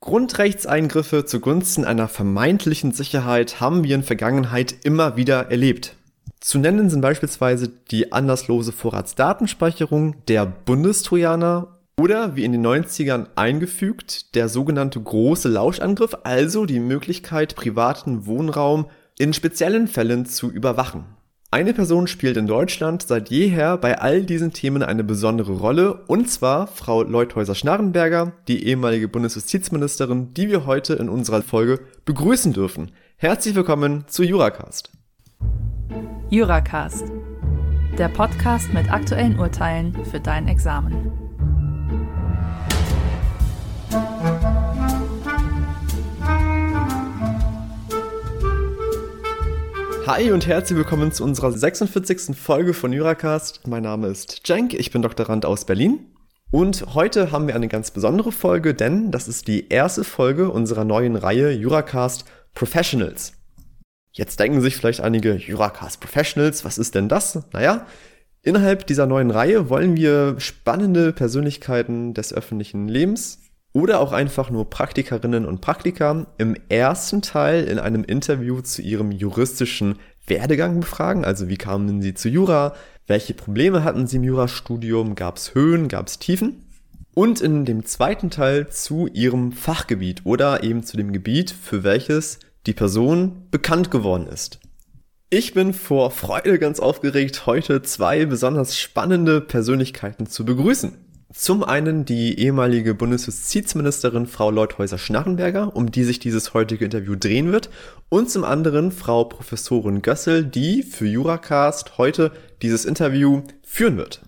Grundrechtseingriffe zugunsten einer vermeintlichen Sicherheit haben wir in Vergangenheit immer wieder erlebt. Zu nennen sind beispielsweise die anlasslose Vorratsdatenspeicherung, der Bundestrojaner oder wie in den 90ern eingefügt, der sogenannte große Lauschangriff, also die Möglichkeit, privaten Wohnraum in speziellen Fällen zu überwachen. Eine Person spielt in Deutschland seit jeher bei all diesen Themen eine besondere Rolle, und zwar Frau Leuthäuser-Schnarrenberger, die ehemalige Bundesjustizministerin, die wir heute in unserer Folge begrüßen dürfen. Herzlich willkommen zu Juracast. Juracast, der Podcast mit aktuellen Urteilen für dein Examen. Hi und herzlich willkommen zu unserer 46. Folge von Juracast. Mein Name ist Cenk, ich bin Doktorand aus Berlin. Und heute haben wir eine ganz besondere Folge, denn das ist die erste Folge unserer neuen Reihe Juracast Professionals. Jetzt denken sich vielleicht einige Juracast Professionals, was ist denn das? Naja, innerhalb dieser neuen Reihe wollen wir spannende Persönlichkeiten des öffentlichen Lebens oder auch einfach nur Praktikerinnen und Praktiker im ersten Teil in einem Interview zu ihrem juristischen Werdegang befragen. Also wie kamen sie zu Jura? Welche Probleme hatten sie im Jurastudium? Gab es Höhen? Gab es Tiefen? Und in dem zweiten Teil zu ihrem Fachgebiet oder eben zu dem Gebiet, für welches die Person bekannt geworden ist. Ich bin vor Freude ganz aufgeregt, heute zwei besonders spannende Persönlichkeiten zu begrüßen. Zum einen die ehemalige Bundesjustizministerin Frau Leuthäuser-Schnarrenberger, um die sich dieses heutige Interview drehen wird, und zum anderen Frau Professorin Gössel, die für Juracast heute dieses Interview führen wird.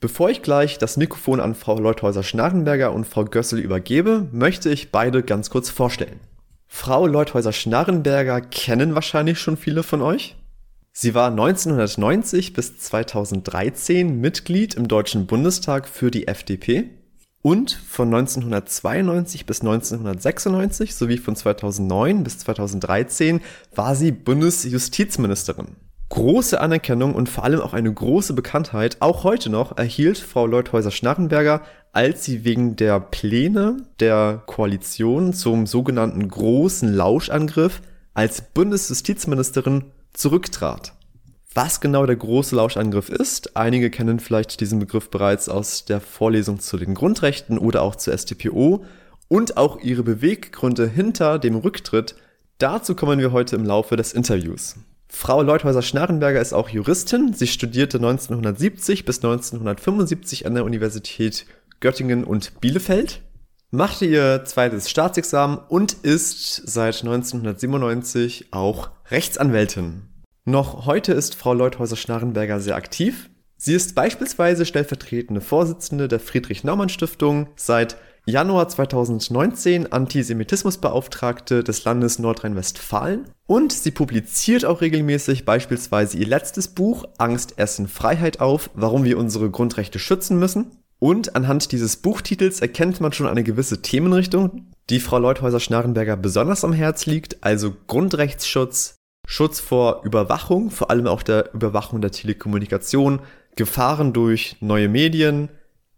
Bevor ich gleich das Mikrofon an Frau Leuthäuser-Schnarrenberger und Frau Gössel übergebe, möchte ich beide ganz kurz vorstellen. Frau Leuthäuser-Schnarrenberger kennen wahrscheinlich schon viele von euch. Sie war 1990 bis 2013 Mitglied im Deutschen Bundestag für die FDP und von 1992 bis 1996 sowie von 2009 bis 2013 war sie Bundesjustizministerin. Große Anerkennung und vor allem auch eine große Bekanntheit, auch heute noch, erhielt Frau Leuthäuser-Schnarrenberger, als sie wegen der Pläne der Koalition zum sogenannten großen Lauschangriff als Bundesjustizministerin zurücktrat. Was genau der große Lauschangriff ist, einige kennen vielleicht diesen Begriff bereits aus der Vorlesung zu den Grundrechten oder auch zur StPO und auch ihre Beweggründe hinter dem Rücktritt, dazu kommen wir heute im Laufe des Interviews. Frau Leuthäuser-Schnarrenberger ist auch Juristin. Sie studierte 1970 bis 1975 an der Universität Göttingen und Bielefeld, machte ihr zweites Staatsexamen und ist seit 1997 auch Rechtsanwältin. Noch heute ist Frau Leuthäuser-Schnarrenberger sehr aktiv. Sie ist beispielsweise stellvertretende Vorsitzende der Friedrich-Naumann-Stiftung, seit Januar 2019 Antisemitismusbeauftragte des Landes Nordrhein-Westfalen und sie publiziert auch regelmäßig beispielsweise ihr letztes Buch Angst, Essen, Freiheit auf, warum wir unsere Grundrechte schützen müssen. Und anhand dieses Buchtitels erkennt man schon eine gewisse Themenrichtung, die Frau Leuthäuser-Schnarrenberger besonders am Herz liegt, also Grundrechtsschutz, Schutz vor Überwachung, vor allem auch der Überwachung der Telekommunikation, Gefahren durch neue Medien,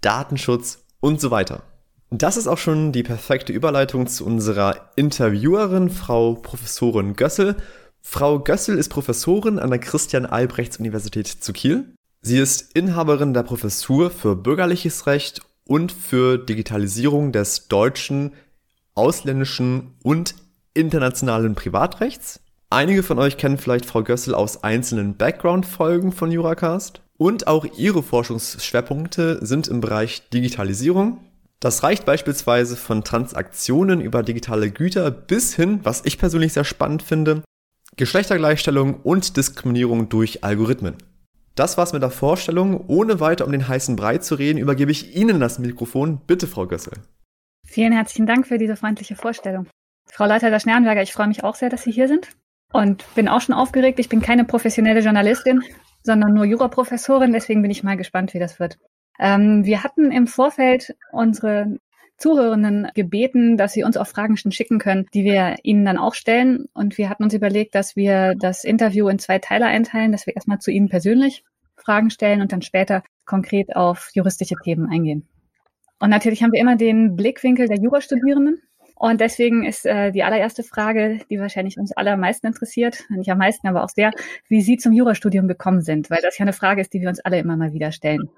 Datenschutz und so weiter. Das ist auch schon die perfekte Überleitung zu unserer Interviewerin, Frau Professorin Gössel. Frau Gössel ist Professorin an der Christian-Albrechts-Universität zu Kiel. Sie ist Inhaberin der Professur für bürgerliches Recht und für Digitalisierung des deutschen, ausländischen und internationalen Privatrechts. Einige von euch kennen vielleicht Frau Gössel aus einzelnen Background-Folgen von Juracast. Und auch ihre Forschungsschwerpunkte sind im Bereich Digitalisierung. Das reicht beispielsweise von Transaktionen über digitale Güter bis hin, was ich persönlich sehr spannend finde, Geschlechtergleichstellung und Diskriminierung durch Algorithmen. Das war's mit der Vorstellung. Ohne weiter um den heißen Brei zu reden, übergebe ich Ihnen das Mikrofon. Bitte, Frau Gössel. Vielen herzlichen Dank für diese freundliche Vorstellung. Frau Leiter der Schnernberger, ich freue mich auch sehr, dass Sie hier sind und bin auch schon aufgeregt. Ich bin keine professionelle Journalistin, sondern nur Juraprofessorin. Deswegen bin ich mal gespannt, wie das wird. Ähm, wir hatten im Vorfeld unsere Zuhörenden gebeten, dass sie uns auch Fragen schon schicken können, die wir ihnen dann auch stellen. Und wir hatten uns überlegt, dass wir das Interview in zwei Teile einteilen, dass wir erstmal zu ihnen persönlich Fragen stellen und dann später konkret auf juristische Themen eingehen. Und natürlich haben wir immer den Blickwinkel der Jurastudierenden Und deswegen ist äh, die allererste Frage, die wahrscheinlich uns alle am meisten interessiert, nicht am meisten, aber auch sehr, wie Sie zum Jurastudium gekommen sind, weil das ja eine Frage ist, die wir uns alle immer mal wieder stellen.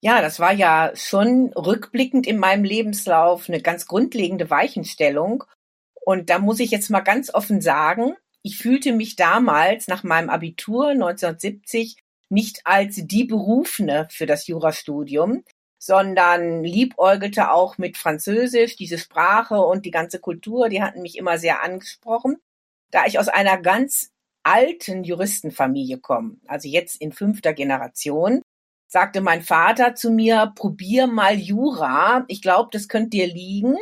Ja, das war ja schon rückblickend in meinem Lebenslauf eine ganz grundlegende Weichenstellung. Und da muss ich jetzt mal ganz offen sagen, ich fühlte mich damals nach meinem Abitur 1970 nicht als die Berufene für das Jurastudium, sondern liebäugelte auch mit Französisch, diese Sprache und die ganze Kultur, die hatten mich immer sehr angesprochen. Da ich aus einer ganz alten Juristenfamilie komme, also jetzt in fünfter Generation, sagte mein Vater zu mir, probier mal Jura, ich glaube, das könnte dir liegen.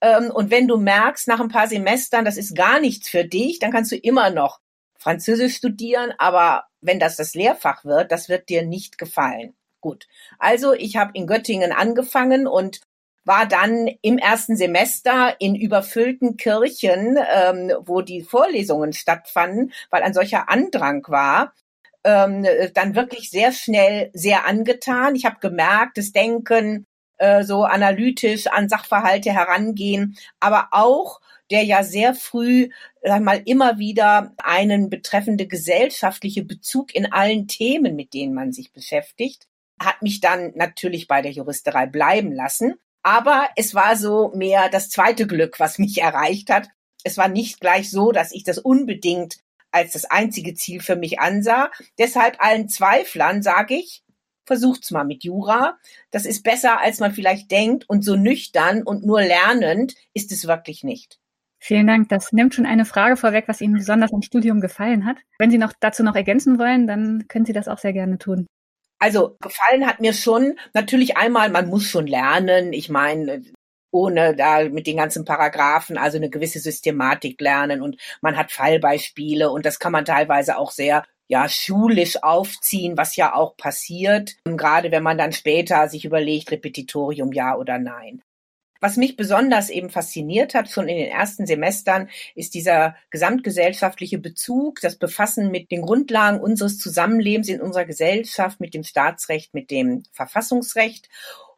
Ähm, und wenn du merkst nach ein paar Semestern, das ist gar nichts für dich, dann kannst du immer noch Französisch studieren, aber wenn das das Lehrfach wird, das wird dir nicht gefallen. Gut. Also ich habe in Göttingen angefangen und war dann im ersten Semester in überfüllten Kirchen, ähm, wo die Vorlesungen stattfanden, weil ein solcher Andrang war, ähm, dann wirklich sehr schnell sehr angetan. Ich habe gemerkt, das Denken, äh, so analytisch an Sachverhalte herangehen, aber auch der ja sehr früh sag mal immer wieder einen betreffende gesellschaftliche Bezug in allen Themen, mit denen man sich beschäftigt hat mich dann natürlich bei der Juristerei bleiben lassen. Aber es war so mehr das zweite Glück, was mich erreicht hat. Es war nicht gleich so, dass ich das unbedingt als das einzige Ziel für mich ansah. Deshalb allen Zweiflern sage ich, versucht's mal mit Jura. Das ist besser, als man vielleicht denkt und so nüchtern und nur lernend ist es wirklich nicht. Vielen Dank. Das nimmt schon eine Frage vorweg, was Ihnen besonders am Studium gefallen hat. Wenn Sie noch dazu noch ergänzen wollen, dann können Sie das auch sehr gerne tun. Also gefallen hat mir schon natürlich einmal, man muss schon lernen. Ich meine, ohne da mit den ganzen Paragraphen, also eine gewisse Systematik lernen und man hat Fallbeispiele und das kann man teilweise auch sehr ja schulisch aufziehen, was ja auch passiert, gerade wenn man dann später sich überlegt, Repetitorium ja oder nein. Was mich besonders eben fasziniert hat, schon in den ersten Semestern, ist dieser gesamtgesellschaftliche Bezug, das Befassen mit den Grundlagen unseres Zusammenlebens in unserer Gesellschaft, mit dem Staatsrecht, mit dem Verfassungsrecht.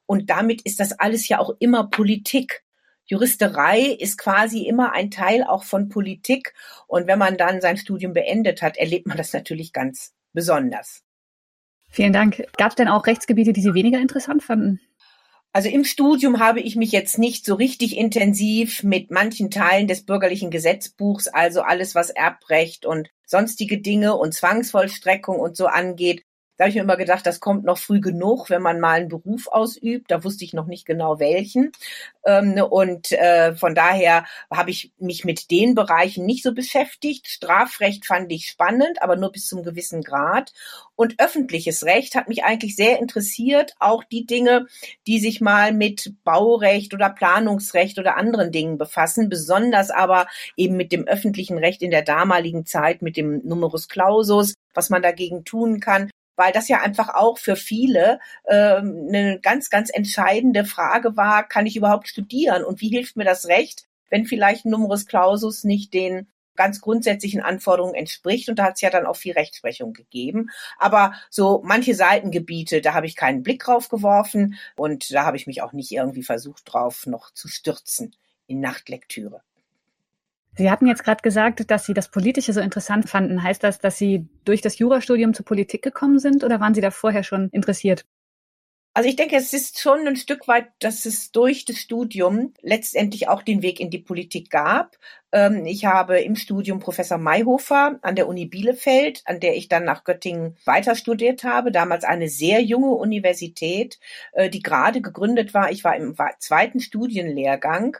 Und damit ist das alles ja auch immer Politik. Juristerei ist quasi immer ein Teil auch von Politik. Und wenn man dann sein Studium beendet hat, erlebt man das natürlich ganz besonders. Vielen Dank. Gab es denn auch Rechtsgebiete, die Sie weniger interessant fanden? Also im Studium habe ich mich jetzt nicht so richtig intensiv mit manchen Teilen des bürgerlichen Gesetzbuchs, also alles was Erbrecht und sonstige Dinge und Zwangsvollstreckung und so angeht, da habe ich mir immer gedacht, das kommt noch früh genug, wenn man mal einen Beruf ausübt. Da wusste ich noch nicht genau welchen. Ähm, und äh, von daher habe ich mich mit den Bereichen nicht so beschäftigt. Strafrecht fand ich spannend, aber nur bis zum gewissen Grad. Und öffentliches Recht hat mich eigentlich sehr interessiert. Auch die Dinge, die sich mal mit Baurecht oder Planungsrecht oder anderen Dingen befassen. Besonders aber eben mit dem öffentlichen Recht in der damaligen Zeit, mit dem Numerus Clausus, was man dagegen tun kann weil das ja einfach auch für viele ähm, eine ganz, ganz entscheidende Frage war, kann ich überhaupt studieren und wie hilft mir das Recht, wenn vielleicht ein Numerus Clausus nicht den ganz grundsätzlichen Anforderungen entspricht. Und da hat es ja dann auch viel Rechtsprechung gegeben. Aber so manche Seitengebiete, da habe ich keinen Blick drauf geworfen und da habe ich mich auch nicht irgendwie versucht drauf noch zu stürzen in Nachtlektüre. Sie hatten jetzt gerade gesagt, dass Sie das Politische so interessant fanden. Heißt das, dass Sie durch das Jurastudium zur Politik gekommen sind oder waren Sie da vorher schon interessiert? Also ich denke, es ist schon ein Stück weit, dass es durch das Studium letztendlich auch den Weg in die Politik gab. Ähm, ich habe im Studium Professor Mayhofer an der Uni Bielefeld, an der ich dann nach Göttingen weiter studiert habe, damals eine sehr junge Universität, äh, die gerade gegründet war. Ich war im zweiten Studienlehrgang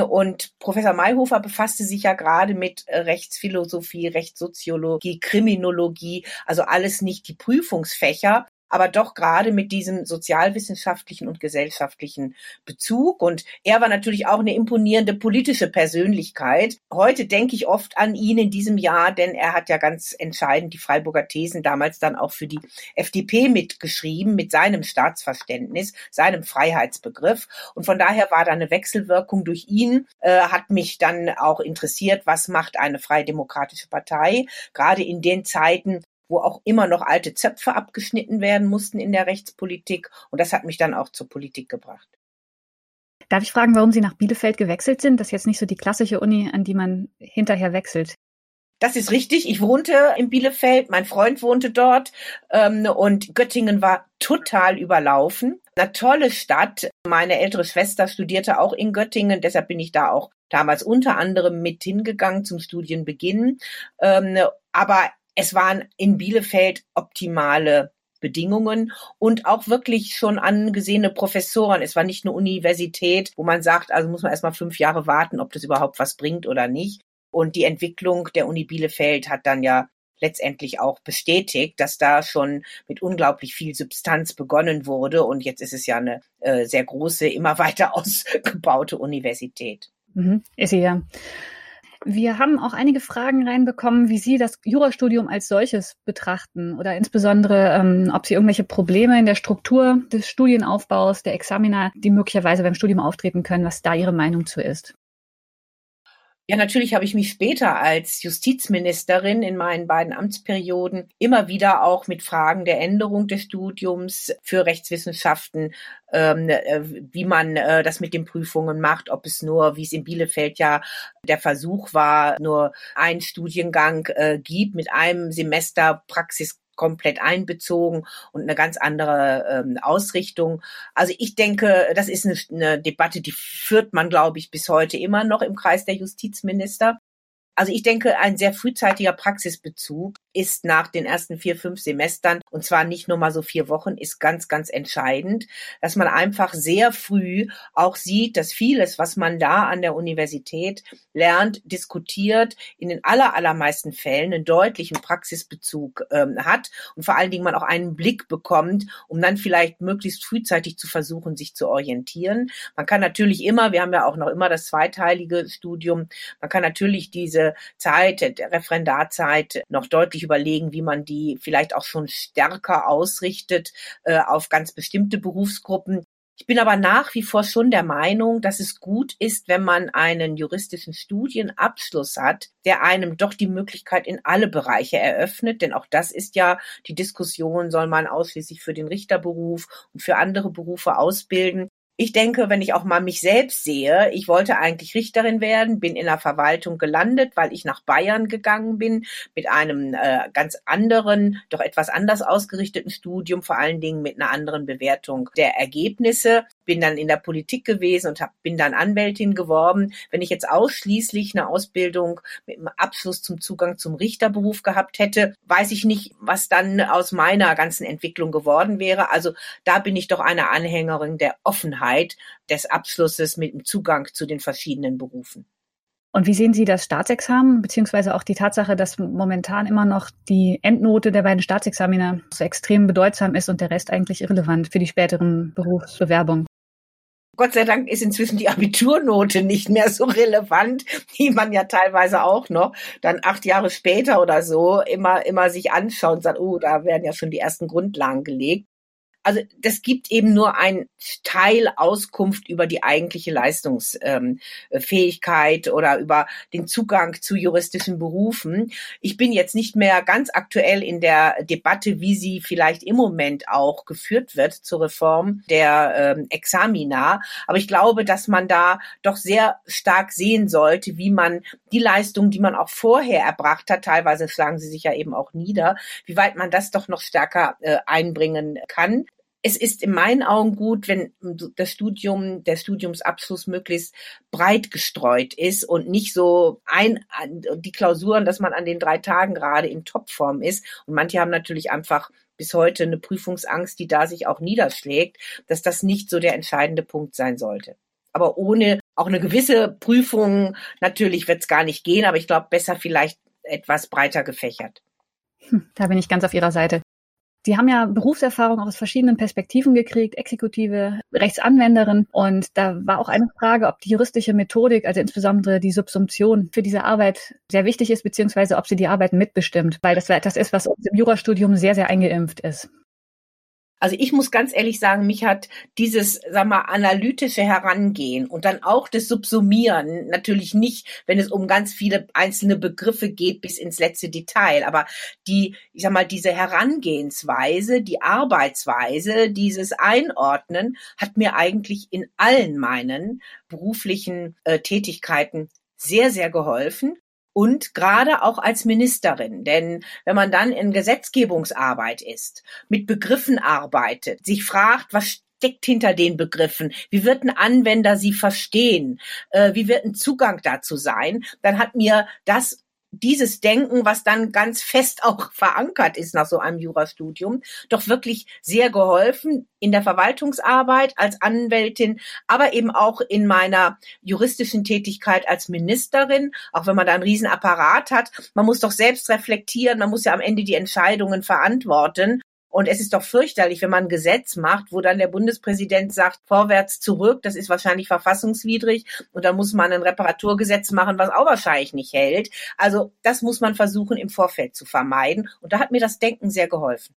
und Professor Mayhofer befasste sich ja gerade mit äh, Rechtsphilosophie, Rechtssoziologie, Kriminologie, also alles nicht die Prüfungsfächer, aber doch gerade mit diesem sozialwissenschaftlichen und gesellschaftlichen Bezug. Und er war natürlich auch eine imponierende politische Persönlichkeit. Heute denke ich oft an ihn in diesem Jahr, denn er hat ja ganz entscheidend die Freiburger Thesen damals dann auch für die FDP mitgeschrieben, mit seinem Staatsverständnis, seinem Freiheitsbegriff. Und von daher war da eine Wechselwirkung durch ihn, äh, hat mich dann auch interessiert, was macht eine freie demokratische Partei, gerade in den Zeiten, wo auch immer noch alte Zöpfe abgeschnitten werden mussten in der Rechtspolitik. Und das hat mich dann auch zur Politik gebracht. Darf ich fragen, warum Sie nach Bielefeld gewechselt sind? Das ist jetzt nicht so die klassische Uni, an die man hinterher wechselt. Das ist richtig. Ich wohnte in Bielefeld, mein Freund wohnte dort ähm, und Göttingen war total überlaufen. Eine tolle Stadt. Meine ältere Schwester studierte auch in Göttingen, deshalb bin ich da auch damals unter anderem mit hingegangen zum Studienbeginn. Ähm, aber es waren in Bielefeld optimale Bedingungen und auch wirklich schon angesehene Professoren. Es war nicht eine Universität, wo man sagt, also muss man erstmal fünf Jahre warten, ob das überhaupt was bringt oder nicht. Und die Entwicklung der Uni Bielefeld hat dann ja letztendlich auch bestätigt, dass da schon mit unglaublich viel Substanz begonnen wurde. Und jetzt ist es ja eine äh, sehr große, immer weiter ausgebaute Universität. Mhm, ist sie ja. Wir haben auch einige Fragen reinbekommen, wie Sie das Jurastudium als solches betrachten oder insbesondere, ähm, ob Sie irgendwelche Probleme in der Struktur des Studienaufbaus, der Examina, die möglicherweise beim Studium auftreten können, was da Ihre Meinung zu ist. Ja, natürlich habe ich mich später als Justizministerin in meinen beiden Amtsperioden immer wieder auch mit Fragen der Änderung des Studiums für Rechtswissenschaften, ähm, äh, wie man äh, das mit den Prüfungen macht, ob es nur, wie es in Bielefeld ja der Versuch war, nur einen Studiengang äh, gibt mit einem Semester Praxis komplett einbezogen und eine ganz andere ähm, Ausrichtung. Also ich denke, das ist eine, eine Debatte, die führt man, glaube ich, bis heute immer noch im Kreis der Justizminister. Also ich denke, ein sehr frühzeitiger Praxisbezug ist nach den ersten vier, fünf Semestern, und zwar nicht nur mal so vier Wochen, ist ganz, ganz entscheidend, dass man einfach sehr früh auch sieht, dass vieles, was man da an der Universität lernt, diskutiert, in den aller, allermeisten Fällen einen deutlichen Praxisbezug ähm, hat und vor allen Dingen man auch einen Blick bekommt, um dann vielleicht möglichst frühzeitig zu versuchen, sich zu orientieren. Man kann natürlich immer, wir haben ja auch noch immer das zweiteilige Studium, man kann natürlich diese Zeit, der Referendarzeit noch deutlich sich überlegen, wie man die vielleicht auch schon stärker ausrichtet äh, auf ganz bestimmte Berufsgruppen. Ich bin aber nach wie vor schon der Meinung, dass es gut ist, wenn man einen juristischen Studienabschluss hat, der einem doch die Möglichkeit in alle Bereiche eröffnet. Denn auch das ist ja die Diskussion, soll man ausschließlich für den Richterberuf und für andere Berufe ausbilden. Ich denke, wenn ich auch mal mich selbst sehe, ich wollte eigentlich Richterin werden, bin in der Verwaltung gelandet, weil ich nach Bayern gegangen bin mit einem äh, ganz anderen, doch etwas anders ausgerichteten Studium, vor allen Dingen mit einer anderen Bewertung der Ergebnisse bin dann in der Politik gewesen und hab, bin dann Anwältin geworden. Wenn ich jetzt ausschließlich eine Ausbildung mit einem Abschluss zum Zugang zum Richterberuf gehabt hätte, weiß ich nicht, was dann aus meiner ganzen Entwicklung geworden wäre. Also da bin ich doch eine Anhängerin der Offenheit des Abschlusses mit dem Zugang zu den verschiedenen Berufen. Und wie sehen Sie das Staatsexamen, beziehungsweise auch die Tatsache, dass momentan immer noch die Endnote der beiden Staatsexaminer so extrem bedeutsam ist und der Rest eigentlich irrelevant für die späteren Berufsbewerbungen? Gott sei Dank ist inzwischen die Abiturnote nicht mehr so relevant, die man ja teilweise auch noch dann acht Jahre später oder so immer, immer sich anschaut und sagt, oh, da werden ja schon die ersten Grundlagen gelegt. Also das gibt eben nur ein Teil Auskunft über die eigentliche Leistungsfähigkeit ähm, oder über den Zugang zu juristischen Berufen. Ich bin jetzt nicht mehr ganz aktuell in der Debatte, wie sie vielleicht im Moment auch geführt wird zur Reform der ähm, Examina. Aber ich glaube, dass man da doch sehr stark sehen sollte, wie man die Leistung, die man auch vorher erbracht hat, teilweise schlagen sie sich ja eben auch nieder, wie weit man das doch noch stärker äh, einbringen kann es ist in meinen Augen gut, wenn das Studium, der Studiumsabschluss möglichst breit gestreut ist und nicht so ein, die Klausuren, dass man an den drei Tagen gerade in Topform ist. Und manche haben natürlich einfach bis heute eine Prüfungsangst, die da sich auch niederschlägt, dass das nicht so der entscheidende Punkt sein sollte. Aber ohne auch eine gewisse Prüfung, natürlich wird es gar nicht gehen, aber ich glaube, besser vielleicht etwas breiter gefächert. Hm, da bin ich ganz auf Ihrer Seite. Sie haben ja Berufserfahrung aus verschiedenen Perspektiven gekriegt, Exekutive, Rechtsanwenderin. Und da war auch eine Frage, ob die juristische Methodik, also insbesondere die Subsumption für diese Arbeit sehr wichtig ist, beziehungsweise ob sie die Arbeit mitbestimmt, weil das etwas ist, was uns im Jurastudium sehr, sehr eingeimpft ist. Also ich muss ganz ehrlich sagen, mich hat dieses, sag mal, analytische Herangehen und dann auch das Subsumieren, natürlich nicht, wenn es um ganz viele einzelne Begriffe geht bis ins letzte Detail, aber die, ich sag mal, diese Herangehensweise, die Arbeitsweise, dieses Einordnen hat mir eigentlich in allen meinen beruflichen äh, Tätigkeiten sehr, sehr geholfen und gerade auch als Ministerin. Denn wenn man dann in Gesetzgebungsarbeit ist, mit Begriffen arbeitet, sich fragt, was steckt hinter den Begriffen? Wie wird ein Anwender sie verstehen? Äh, wie wird ein Zugang dazu sein? Dann hat mir das dieses Denken, was dann ganz fest auch verankert ist nach so einem Jurastudium, doch wirklich sehr geholfen in der Verwaltungsarbeit als Anwältin, aber eben auch in meiner juristischen Tätigkeit als Ministerin, auch wenn man da einen riesen Apparat hat. Man muss doch selbst reflektieren, man muss ja am Ende die Entscheidungen verantworten. Und es ist doch fürchterlich, wenn man ein Gesetz macht, wo dann der Bundespräsident sagt, vorwärts, zurück, das ist wahrscheinlich verfassungswidrig. Und dann muss man ein Reparaturgesetz machen, was auch wahrscheinlich nicht hält. Also das muss man versuchen, im Vorfeld zu vermeiden. Und da hat mir das Denken sehr geholfen.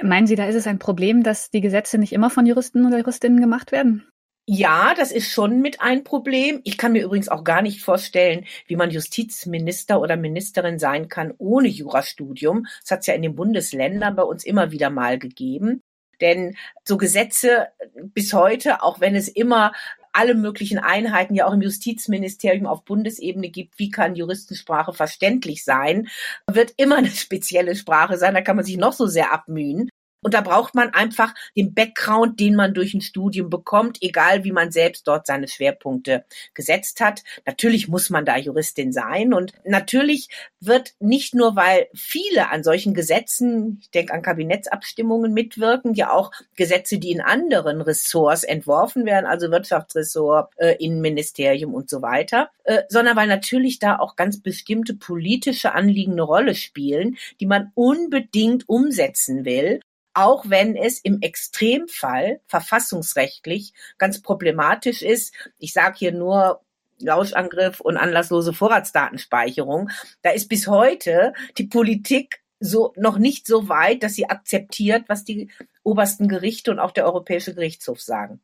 Meinen Sie, da ist es ein Problem, dass die Gesetze nicht immer von Juristen oder Juristinnen gemacht werden? Ja, das ist schon mit ein Problem. Ich kann mir übrigens auch gar nicht vorstellen, wie man Justizminister oder Ministerin sein kann ohne Jurastudium. Das hat es ja in den Bundesländern bei uns immer wieder mal gegeben. Denn so Gesetze bis heute, auch wenn es immer alle möglichen Einheiten ja auch im Justizministerium auf Bundesebene gibt, wie kann Juristensprache verständlich sein, wird immer eine spezielle Sprache sein, da kann man sich noch so sehr abmühen. Und da braucht man einfach den Background, den man durch ein Studium bekommt, egal wie man selbst dort seine Schwerpunkte gesetzt hat. Natürlich muss man da Juristin sein und natürlich wird nicht nur, weil viele an solchen Gesetzen, ich denke an Kabinettsabstimmungen mitwirken, ja auch Gesetze, die in anderen Ressorts entworfen werden, also Wirtschaftsressort, äh, Innenministerium und so weiter, äh, sondern weil natürlich da auch ganz bestimmte politische Anliegen eine Rolle spielen, die man unbedingt umsetzen will auch wenn es im Extremfall verfassungsrechtlich ganz problematisch ist. Ich sage hier nur Lauschangriff und anlasslose Vorratsdatenspeicherung. Da ist bis heute die Politik so noch nicht so weit, dass sie akzeptiert, was die obersten Gerichte und auch der Europäische Gerichtshof sagen.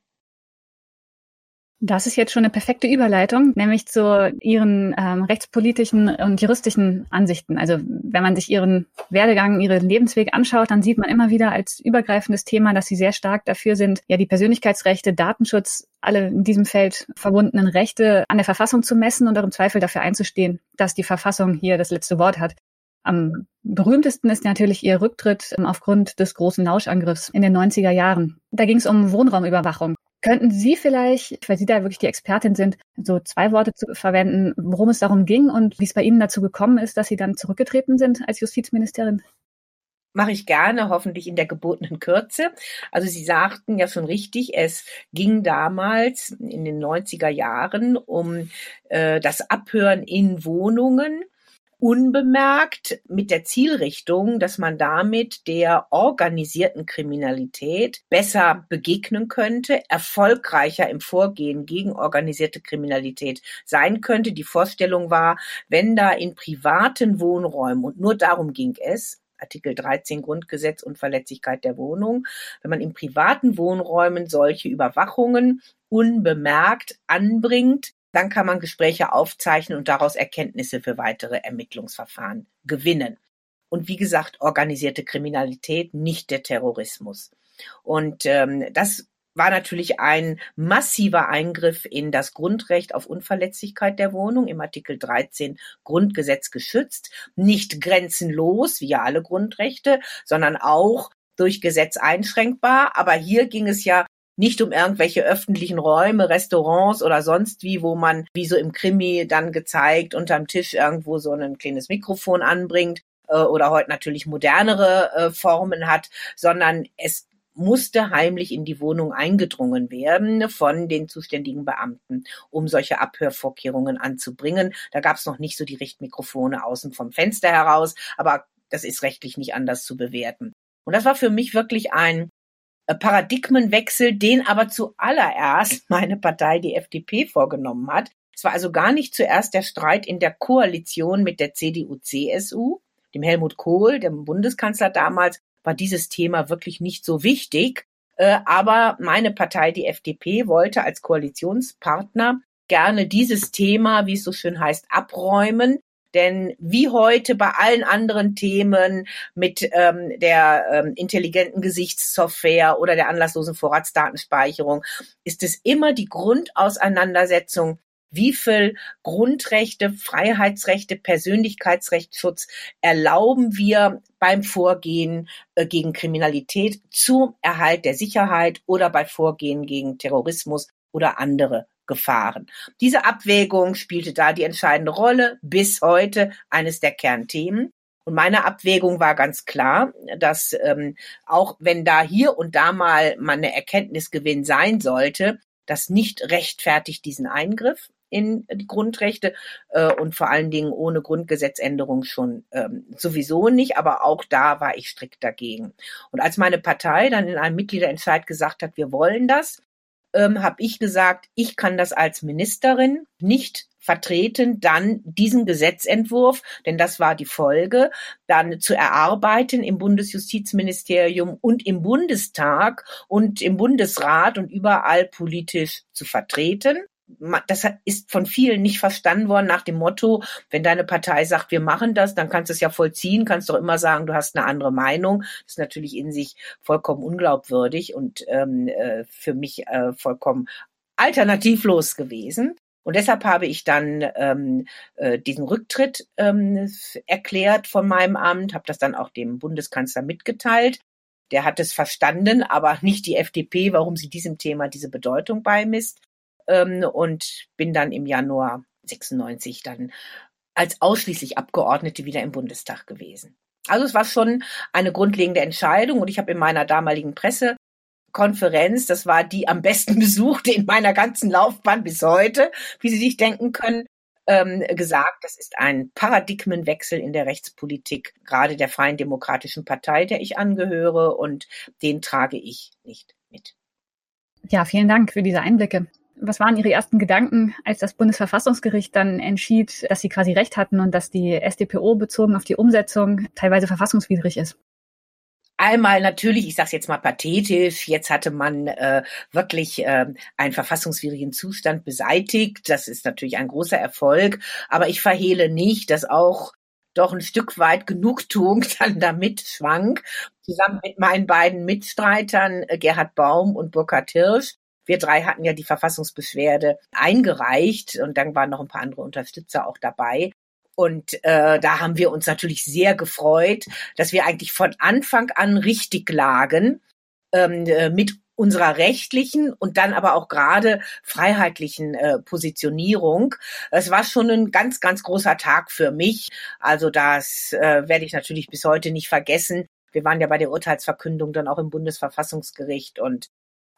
Das ist jetzt schon eine perfekte Überleitung, nämlich zu Ihren ähm, rechtspolitischen und juristischen Ansichten. Also wenn man sich Ihren Werdegang, Ihren Lebensweg anschaut, dann sieht man immer wieder als übergreifendes Thema, dass Sie sehr stark dafür sind, ja die Persönlichkeitsrechte, Datenschutz, alle in diesem Feld verbundenen Rechte an der Verfassung zu messen und auch im Zweifel dafür einzustehen, dass die Verfassung hier das letzte Wort hat. Am berühmtesten ist natürlich ihr Rücktritt aufgrund des großen Lauschangriffs in den 90er Jahren. Da ging es um Wohnraumüberwachung. Könnten Sie vielleicht, weil Sie da wirklich die Expertin sind, so zwei Worte zu verwenden, worum es darum ging und wie es bei Ihnen dazu gekommen ist, dass Sie dann zurückgetreten sind als Justizministerin? mache ich gerne, hoffentlich in der gebotenen Kürze. Also Sie sagten ja schon richtig, es ging damals in den 90er Jahren um äh, das Abhören in Wohnungen unbemerkt mit der Zielrichtung, dass man damit der organisierten Kriminalität besser begegnen könnte, erfolgreicher im Vorgehen gegen organisierte Kriminalität sein könnte. Die Vorstellung war, wenn da in privaten Wohnräumen, und nur darum ging es, Artikel 13 Grundgesetz und Verletzlichkeit der Wohnung, wenn man in privaten Wohnräumen solche Überwachungen unbemerkt anbringt, dann kann man Gespräche aufzeichnen und daraus Erkenntnisse für weitere Ermittlungsverfahren gewinnen. Und wie gesagt, organisierte Kriminalität, nicht der Terrorismus. Und ähm, das war natürlich ein massiver Eingriff in das Grundrecht auf Unverletzlichkeit der Wohnung im Artikel 13 Grundgesetz geschützt. Nicht grenzenlos, wie ja alle Grundrechte, sondern auch durch Gesetz einschränkbar. Aber hier ging es ja nicht um irgendwelche öffentlichen Räume, Restaurants oder sonst wie, wo man, wie so im Krimi dann gezeigt, unterm Tisch irgendwo so ein kleines Mikrofon anbringt äh, oder heute natürlich modernere äh, Formen hat, sondern es musste heimlich in die Wohnung eingedrungen werden von den zuständigen Beamten, um solche Abhörvorkehrungen anzubringen. Da gab es noch nicht so die Richtmikrofone außen vom Fenster heraus, aber das ist rechtlich nicht anders zu bewerten. Und das war für mich wirklich ein Paradigmenwechsel, den aber zuallererst meine Partei, die FDP, vorgenommen hat. Es war also gar nicht zuerst der Streit in der Koalition mit der CDU-CSU, dem Helmut Kohl, dem Bundeskanzler damals, war dieses Thema wirklich nicht so wichtig. Äh, aber meine Partei, die FDP, wollte als Koalitionspartner gerne dieses Thema, wie es so schön heißt, abräumen. Denn wie heute bei allen anderen Themen mit ähm, der ähm, intelligenten Gesichtssoftware oder der anlasslosen Vorratsdatenspeicherung ist es immer die Grundauseinandersetzung, wie viel Grundrechte, Freiheitsrechte, Persönlichkeitsrechtsschutz erlauben wir beim Vorgehen äh, gegen Kriminalität zum Erhalt der Sicherheit oder bei Vorgehen gegen Terrorismus oder andere Gefahren. Diese Abwägung spielte da die entscheidende Rolle, bis heute eines der Kernthemen. Und meine Abwägung war ganz klar, dass ähm, auch wenn da hier und da mal mal eine Erkenntnisgewinn sein sollte, das nicht rechtfertigt diesen Eingriff in die Grundrechte äh, und vor allen Dingen ohne Grundgesetzänderung schon ähm, sowieso nicht, aber auch da war ich strikt dagegen. Und als meine Partei dann in einem Mitgliederentscheid gesagt hat, wir wollen das, ähm, habe ich gesagt, ich kann das als Ministerin nicht vertreten, dann diesen Gesetzentwurf, denn das war die Folge, dann zu erarbeiten im Bundesjustizministerium und im Bundestag und im Bundesrat und überall politisch zu vertreten das ist von vielen nicht verstanden worden nach dem Motto, wenn deine Partei sagt, wir machen das, dann kannst du es ja vollziehen, kannst doch immer sagen, du hast eine andere Meinung. Das ist natürlich in sich vollkommen unglaubwürdig und ähm, äh, für mich äh, vollkommen alternativlos gewesen. Und deshalb habe ich dann ähm, äh, diesen Rücktritt ähm, erklärt von meinem Amt, habe das dann auch dem Bundeskanzler mitgeteilt. Der hat es verstanden, aber nicht die FDP, warum sie diesem Thema diese Bedeutung beimisst ähm, und bin dann im Januar 96 dann als ausschließlich Abgeordnete wieder im Bundestag gewesen. Also es war schon eine grundlegende Entscheidung und ich habe in meiner damaligen Pressekonferenz, das war die am besten besuchte in meiner ganzen Laufbahn bis heute, wie Sie sich denken können, ähm, gesagt, das ist ein Paradigmenwechsel in der Rechtspolitik, gerade der Freien Demokratischen Partei, der ich angehöre, und den trage ich nicht mit. Ja, vielen Dank für diese Einblicke. Was waren Ihre ersten Gedanken, als das Bundesverfassungsgericht dann entschied, dass Sie quasi recht hatten und dass die SDPO bezogen auf die Umsetzung teilweise verfassungswidrig ist? Einmal natürlich, ich sage jetzt mal pathetisch, jetzt hatte man äh, wirklich äh, einen verfassungswidrigen Zustand beseitigt. Das ist natürlich ein großer Erfolg, aber ich verhehle nicht, dass auch doch ein Stück weit Genugtuung dann damit schwank, zusammen mit meinen beiden Mitstreitern äh, Gerhard Baum und Burkhard Hirsch, wir drei hatten ja die Verfassungsbeschwerde eingereicht und dann waren noch ein paar andere Unterstützer auch dabei. Und äh, da haben wir uns natürlich sehr gefreut, dass wir eigentlich von Anfang an richtig lagen ähm, äh, mit unserer rechtlichen und dann aber auch gerade freiheitlichen äh, Positionierung. Es war schon ein ganz, ganz großer Tag für mich. Also das äh, werde ich natürlich bis heute nicht vergessen. Wir waren ja bei der Urteilsverkündung dann auch im Bundesverfassungsgericht und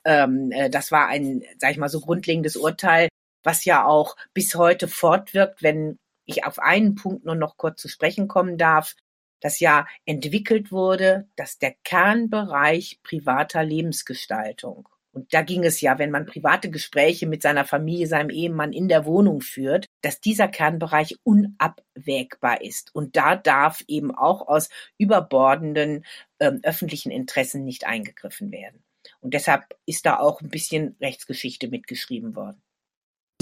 ähm, äh, das war ein, sag ich mal, so grundlegendes Urteil, was ja auch bis heute fortwirkt, wenn ich auf einen Punkt nur noch kurz zu sprechen kommen darf, das ja entwickelt wurde, dass der Kernbereich privater Lebensgestaltung. Und da ging es ja, wenn man private Gespräche mit seiner Familie, seinem Ehemann in der Wohnung führt, dass dieser Kernbereich unabwägbar ist. Und da darf eben auch aus überbordenden ähm, öffentlichen Interessen nicht eingegriffen werden. Und deshalb ist da auch ein bisschen Rechtsgeschichte mitgeschrieben worden.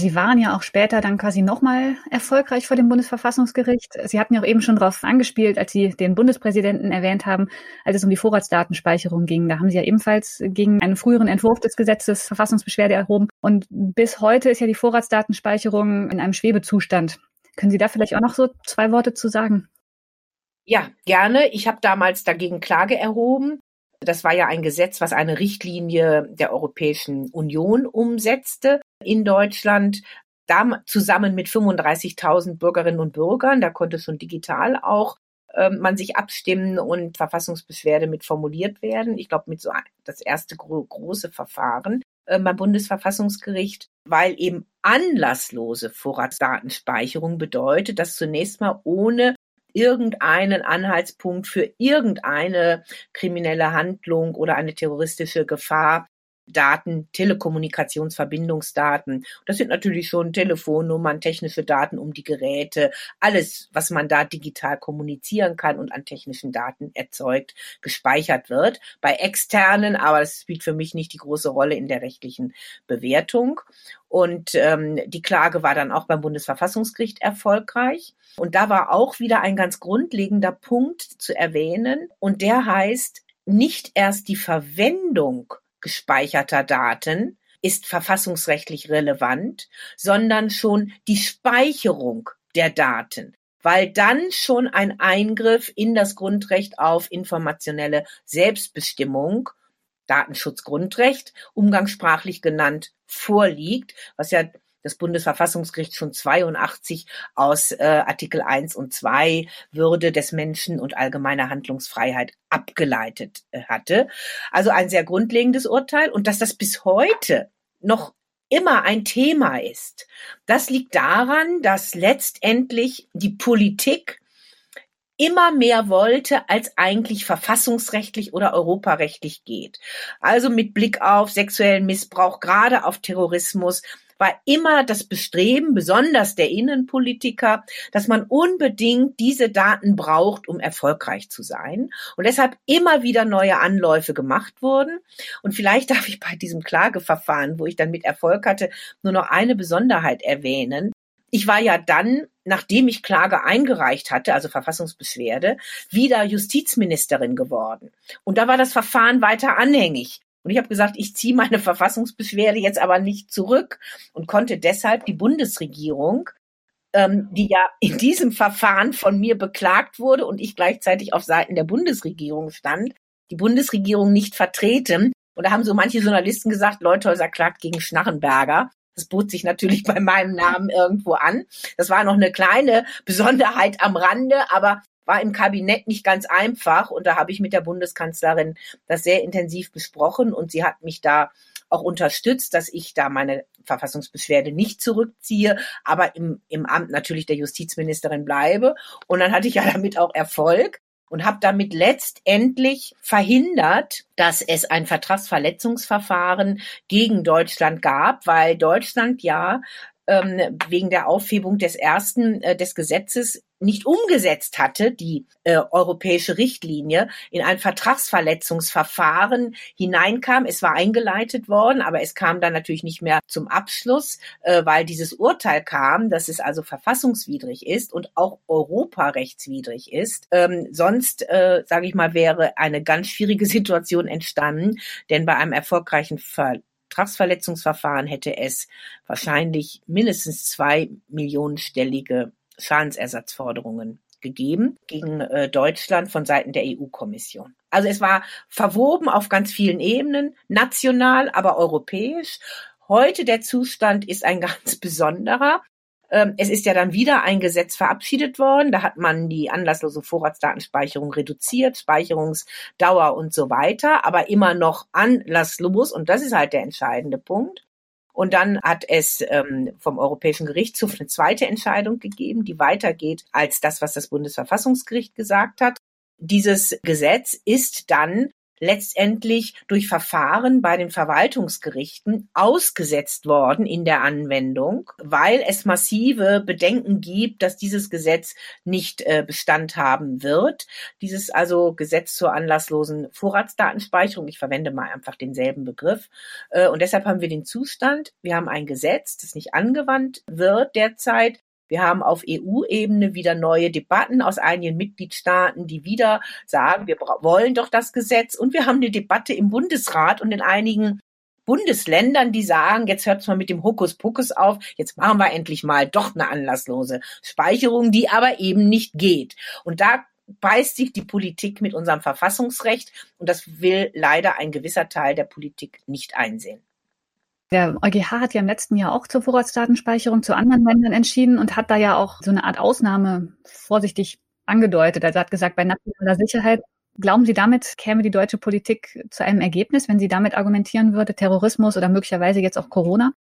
Sie waren ja auch später dann quasi nochmal erfolgreich vor dem Bundesverfassungsgericht. Sie hatten ja auch eben schon darauf angespielt, als Sie den Bundespräsidenten erwähnt haben, als es um die Vorratsdatenspeicherung ging. Da haben Sie ja ebenfalls gegen einen früheren Entwurf des Gesetzes Verfassungsbeschwerde erhoben. Und bis heute ist ja die Vorratsdatenspeicherung in einem Schwebezustand. Können Sie da vielleicht auch noch so zwei Worte zu sagen? Ja, gerne. Ich habe damals dagegen Klage erhoben. Das war ja ein Gesetz, was eine Richtlinie der Europäischen Union umsetzte in Deutschland. Da zusammen mit 35.000 Bürgerinnen und Bürgern, da konnte schon digital auch äh, man sich abstimmen und Verfassungsbeschwerde mit formuliert werden. Ich glaube, mit so das erste gro große Verfahren äh, beim Bundesverfassungsgericht, weil eben anlasslose Vorratsdatenspeicherung bedeutet, dass zunächst mal ohne irgendeinen Anhaltspunkt für irgendeine kriminelle Handlung oder eine terroristische Gefahr Daten, Telekommunikationsverbindungsdaten. Das sind natürlich schon Telefonnummern, technische Daten um die Geräte, alles, was man da digital kommunizieren kann und an technischen Daten erzeugt, gespeichert wird. Bei externen, aber das spielt für mich nicht die große Rolle in der rechtlichen Bewertung. Und ähm, die Klage war dann auch beim Bundesverfassungsgericht erfolgreich. Und da war auch wieder ein ganz grundlegender Punkt zu erwähnen. Und der heißt, nicht erst die Verwendung gespeicherter Daten ist verfassungsrechtlich relevant, sondern schon die Speicherung der Daten, weil dann schon ein Eingriff in das Grundrecht auf informationelle Selbstbestimmung Datenschutzgrundrecht, umgangssprachlich genannt, vorliegt, was ja das Bundesverfassungsgericht schon 82 aus äh, Artikel 1 und 2 Würde des Menschen und allgemeiner Handlungsfreiheit abgeleitet äh, hatte. Also ein sehr grundlegendes Urteil und dass das bis heute noch immer ein Thema ist. Das liegt daran, dass letztendlich die Politik immer mehr wollte, als eigentlich verfassungsrechtlich oder europarechtlich geht. Also mit Blick auf sexuellen Missbrauch, gerade auf Terrorismus, war immer das Bestreben, besonders der Innenpolitiker, dass man unbedingt diese Daten braucht, um erfolgreich zu sein. Und deshalb immer wieder neue Anläufe gemacht wurden. Und vielleicht darf ich bei diesem Klageverfahren, wo ich dann mit Erfolg hatte, nur noch eine Besonderheit erwähnen. Ich war ja dann, nachdem ich Klage eingereicht hatte, also Verfassungsbeschwerde, wieder Justizministerin geworden. Und da war das Verfahren weiter anhängig. Und ich habe gesagt, ich ziehe meine Verfassungsbeschwerde jetzt aber nicht zurück und konnte deshalb die Bundesregierung, ähm, die ja in diesem Verfahren von mir beklagt wurde und ich gleichzeitig auf Seiten der Bundesregierung stand, die Bundesregierung nicht vertreten. Und da haben so manche Journalisten gesagt, Leuthäuser klagt gegen Schnarrenberger. Das bot sich natürlich bei meinem Namen irgendwo an. Das war noch eine kleine Besonderheit am Rande, aber war im Kabinett nicht ganz einfach und da habe ich mit der Bundeskanzlerin das sehr intensiv besprochen und sie hat mich da auch unterstützt, dass ich da meine Verfassungsbeschwerde nicht zurückziehe, aber im, im Amt natürlich der Justizministerin bleibe. Und dann hatte ich ja damit auch Erfolg und habe damit letztendlich verhindert, dass es ein Vertragsverletzungsverfahren gegen Deutschland gab, weil Deutschland ja ähm, wegen der Aufhebung des ersten äh, des Gesetzes nicht umgesetzt hatte, die äh, europäische Richtlinie, in ein Vertragsverletzungsverfahren hineinkam. Es war eingeleitet worden, aber es kam dann natürlich nicht mehr zum Abschluss, äh, weil dieses Urteil kam, dass es also verfassungswidrig ist und auch europarechtswidrig ist. Ähm, sonst, äh, sage ich mal, wäre eine ganz schwierige Situation entstanden, denn bei einem erfolgreichen Ver Vertragsverletzungsverfahren hätte es wahrscheinlich mindestens zwei millionenstellige Schadensersatzforderungen gegeben gegen äh, Deutschland von Seiten der EU-Kommission. Also es war verwoben auf ganz vielen Ebenen, national, aber europäisch. Heute der Zustand ist ein ganz besonderer. Ähm, es ist ja dann wieder ein Gesetz verabschiedet worden. Da hat man die anlasslose Vorratsdatenspeicherung reduziert, Speicherungsdauer und so weiter, aber immer noch anlasslos. Und das ist halt der entscheidende Punkt. Und dann hat es ähm, vom Europäischen Gerichtshof eine zweite Entscheidung gegeben, die weitergeht als das, was das Bundesverfassungsgericht gesagt hat. Dieses Gesetz ist dann letztendlich durch Verfahren bei den Verwaltungsgerichten ausgesetzt worden in der Anwendung, weil es massive Bedenken gibt, dass dieses Gesetz nicht äh, Bestand haben wird. Dieses also Gesetz zur anlasslosen Vorratsdatenspeicherung, ich verwende mal einfach denselben Begriff. Äh, und deshalb haben wir den Zustand, wir haben ein Gesetz, das nicht angewandt wird derzeit, wir haben auf EU-Ebene wieder neue Debatten aus einigen Mitgliedstaaten, die wieder sagen, wir wollen doch das Gesetz. Und wir haben eine Debatte im Bundesrat und in einigen Bundesländern, die sagen, jetzt hört's mal mit dem Hokuspokus auf, jetzt machen wir endlich mal doch eine anlasslose Speicherung, die aber eben nicht geht. Und da beißt sich die Politik mit unserem Verfassungsrecht und das will leider ein gewisser Teil der Politik nicht einsehen. Der EuGH hat ja im letzten Jahr auch zur Vorratsdatenspeicherung zu anderen Ländern entschieden und hat da ja auch so eine Art Ausnahme vorsichtig angedeutet. Also hat gesagt, bei nationaler Sicherheit, glauben Sie, damit käme die deutsche Politik zu einem Ergebnis, wenn sie damit argumentieren würde, Terrorismus oder möglicherweise jetzt auch Corona?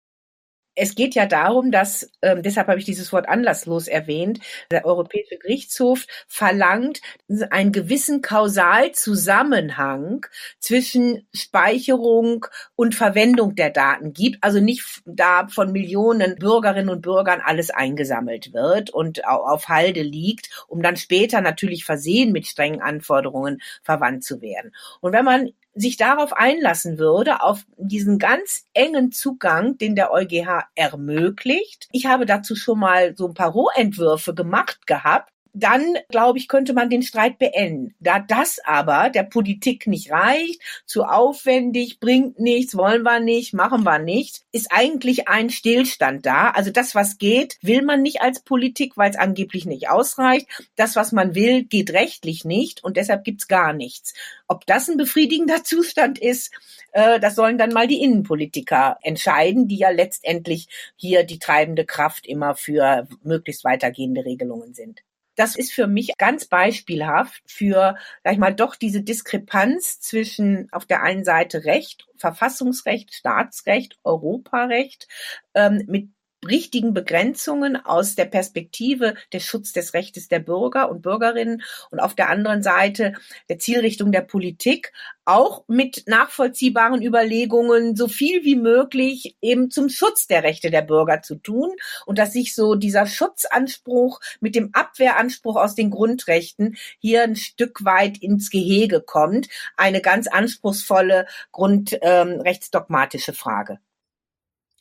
Es geht ja darum, dass, ähm, deshalb habe ich dieses Wort anlasslos erwähnt, der Europäische Gerichtshof verlangt einen gewissen Kausalzusammenhang zwischen Speicherung und Verwendung der Daten gibt. Also nicht da von Millionen Bürgerinnen und Bürgern alles eingesammelt wird und auf Halde liegt, um dann später natürlich versehen mit strengen Anforderungen verwandt zu werden. Und wenn man sich darauf einlassen würde, auf diesen ganz engen Zugang, den der EuGH ermöglicht. Ich habe dazu schon mal so ein paar Rohentwürfe gemacht gehabt dann, glaube ich, könnte man den Streit beenden. Da das aber der Politik nicht reicht, zu aufwendig, bringt nichts, wollen wir nicht, machen wir nicht, ist eigentlich ein Stillstand da. Also das, was geht, will man nicht als Politik, weil es angeblich nicht ausreicht. Das, was man will, geht rechtlich nicht und deshalb gibt's gar nichts. Ob das ein befriedigender Zustand ist, äh, das sollen dann mal die Innenpolitiker entscheiden, die ja letztendlich hier die treibende Kraft immer für möglichst weitergehende Regelungen sind. Das ist für mich ganz beispielhaft für, sag ich mal, doch diese Diskrepanz zwischen auf der einen Seite Recht, Verfassungsrecht, Staatsrecht, Europarecht ähm, mit richtigen Begrenzungen aus der Perspektive des Schutz des Rechtes der Bürger und Bürgerinnen und auf der anderen Seite der Zielrichtung der Politik, auch mit nachvollziehbaren Überlegungen so viel wie möglich eben zum Schutz der Rechte der Bürger zu tun und dass sich so dieser Schutzanspruch mit dem Abwehranspruch aus den Grundrechten hier ein Stück weit ins Gehege kommt. Eine ganz anspruchsvolle grundrechtsdogmatische ähm, Frage.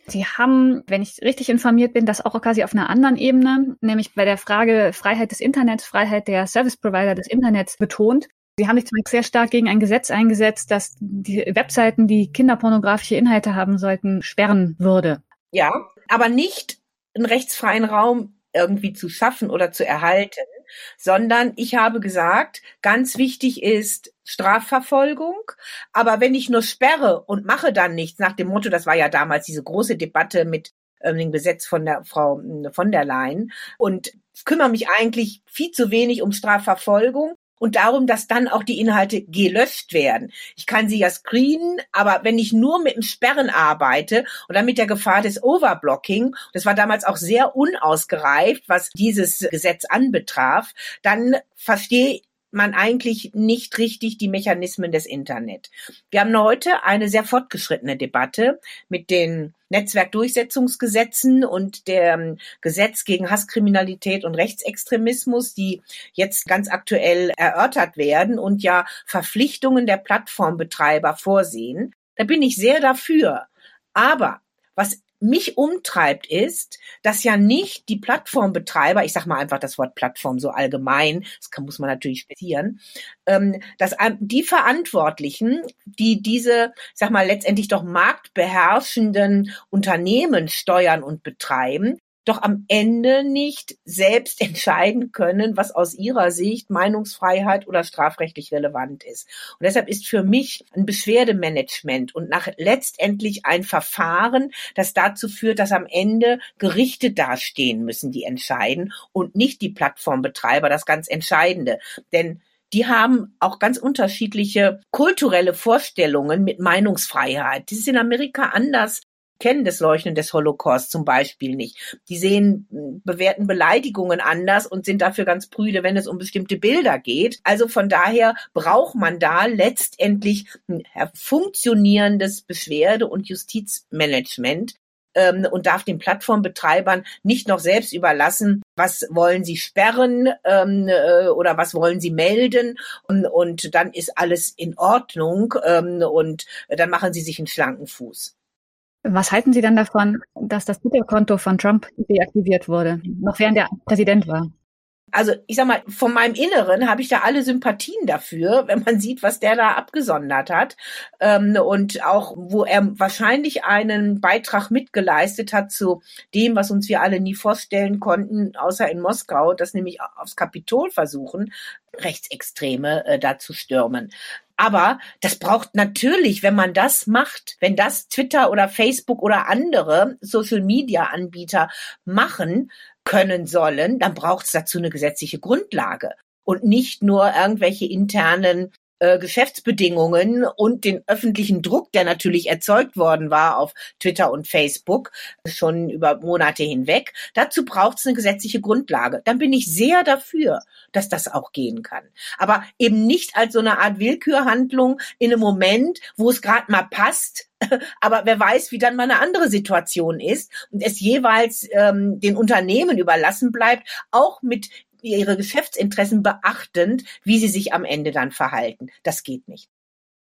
Sie haben, wenn ich richtig informiert bin, das auch quasi auf einer anderen Ebene, nämlich bei der Frage Freiheit des Internets, Freiheit der Service Provider des Internets betont. Sie haben sich zum Beispiel sehr stark gegen ein Gesetz eingesetzt, das die Webseiten, die kinderpornografische Inhalte haben sollten, sperren würde. Ja, aber nicht einen rechtsfreien Raum irgendwie zu schaffen oder zu erhalten, sondern ich habe gesagt, ganz wichtig ist Strafverfolgung. Aber wenn ich nur sperre und mache dann nichts, nach dem Motto, das war ja damals diese große Debatte mit ähm, dem Gesetz von der Frau von der Leyen und kümmere mich eigentlich viel zu wenig um Strafverfolgung, und darum, dass dann auch die Inhalte gelöscht werden. Ich kann sie ja screenen, aber wenn ich nur mit dem Sperren arbeite und dann mit der Gefahr des Overblocking, das war damals auch sehr unausgereift, was dieses Gesetz anbetraf, dann verstehe man eigentlich nicht richtig die Mechanismen des Internet. Wir haben heute eine sehr fortgeschrittene Debatte mit den Netzwerkdurchsetzungsgesetzen und dem Gesetz gegen Hasskriminalität und Rechtsextremismus, die jetzt ganz aktuell erörtert werden und ja Verpflichtungen der Plattformbetreiber vorsehen. Da bin ich sehr dafür. Aber was mich umtreibt, ist, dass ja nicht die Plattformbetreiber, ich sage mal einfach das Wort Plattform so allgemein, das kann, muss man natürlich spezieren, ähm, dass die Verantwortlichen, die diese, ich sag mal, letztendlich doch marktbeherrschenden Unternehmen steuern und betreiben, doch am Ende nicht selbst entscheiden können, was aus ihrer Sicht Meinungsfreiheit oder strafrechtlich relevant ist. Und deshalb ist für mich ein Beschwerdemanagement und nach letztendlich ein Verfahren, das dazu führt, dass am Ende Gerichte dastehen müssen, die entscheiden und nicht die Plattformbetreiber, das ganz Entscheidende. Denn die haben auch ganz unterschiedliche kulturelle Vorstellungen mit Meinungsfreiheit. Das ist in Amerika anders kennen das Leuchten des Holocaust zum Beispiel nicht. Die sehen, bewerten Beleidigungen anders und sind dafür ganz prüde, wenn es um bestimmte Bilder geht. Also von daher braucht man da letztendlich ein funktionierendes Beschwerde- und Justizmanagement ähm, und darf den Plattformbetreibern nicht noch selbst überlassen, was wollen sie sperren ähm, äh, oder was wollen sie melden und, und dann ist alles in Ordnung ähm, und dann machen sie sich einen schlanken Fuß. Was halten Sie dann davon, dass das Twitter-Konto von Trump deaktiviert wurde, noch während er Präsident war? Also ich sag mal, von meinem Inneren habe ich da alle Sympathien dafür, wenn man sieht, was der da abgesondert hat ähm, und auch, wo er wahrscheinlich einen Beitrag mitgeleistet hat zu dem, was uns wir alle nie vorstellen konnten, außer in Moskau, das nämlich aufs Kapitol versuchen, Rechtsextreme äh, da zu stürmen. Aber das braucht natürlich, wenn man das macht, wenn das Twitter oder Facebook oder andere Social-Media-Anbieter machen können sollen, dann braucht es dazu eine gesetzliche Grundlage und nicht nur irgendwelche internen äh, Geschäftsbedingungen und den öffentlichen Druck, der natürlich erzeugt worden war auf Twitter und Facebook schon über Monate hinweg. Dazu braucht es eine gesetzliche Grundlage. Dann bin ich sehr dafür, dass das auch gehen kann. Aber eben nicht als so eine Art Willkürhandlung in einem Moment, wo es gerade mal passt, aber wer weiß, wie dann mal eine andere Situation ist und es jeweils ähm, den Unternehmen überlassen bleibt, auch mit ihre Geschäftsinteressen beachtend, wie sie sich am Ende dann verhalten. Das geht nicht.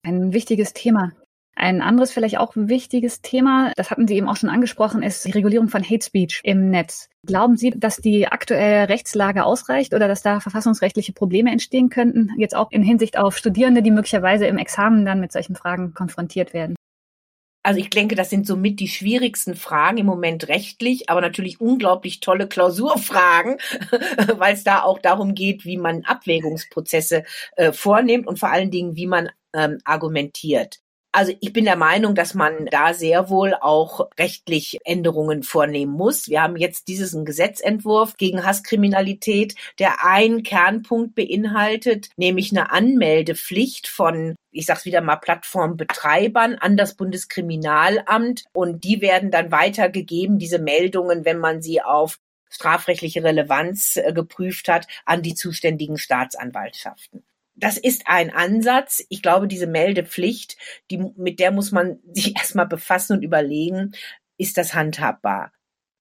Ein wichtiges Thema. Ein anderes vielleicht auch wichtiges Thema, das hatten Sie eben auch schon angesprochen, ist die Regulierung von Hate Speech im Netz. Glauben Sie, dass die aktuelle Rechtslage ausreicht oder dass da verfassungsrechtliche Probleme entstehen könnten, jetzt auch in Hinsicht auf Studierende, die möglicherweise im Examen dann mit solchen Fragen konfrontiert werden? Also ich denke, das sind somit die schwierigsten Fragen im Moment rechtlich, aber natürlich unglaublich tolle Klausurfragen, weil es da auch darum geht, wie man Abwägungsprozesse äh, vornimmt und vor allen Dingen, wie man ähm, argumentiert. Also ich bin der Meinung, dass man da sehr wohl auch rechtlich Änderungen vornehmen muss. Wir haben jetzt diesen Gesetzentwurf gegen Hasskriminalität, der einen Kernpunkt beinhaltet, nämlich eine Anmeldepflicht von ich sag's wieder mal, Plattformbetreibern an das Bundeskriminalamt und die werden dann weitergegeben, diese Meldungen, wenn man sie auf strafrechtliche Relevanz äh, geprüft hat, an die zuständigen Staatsanwaltschaften das ist ein Ansatz. Ich glaube, diese Meldepflicht, die, mit der muss man sich erstmal befassen und überlegen, ist das handhabbar?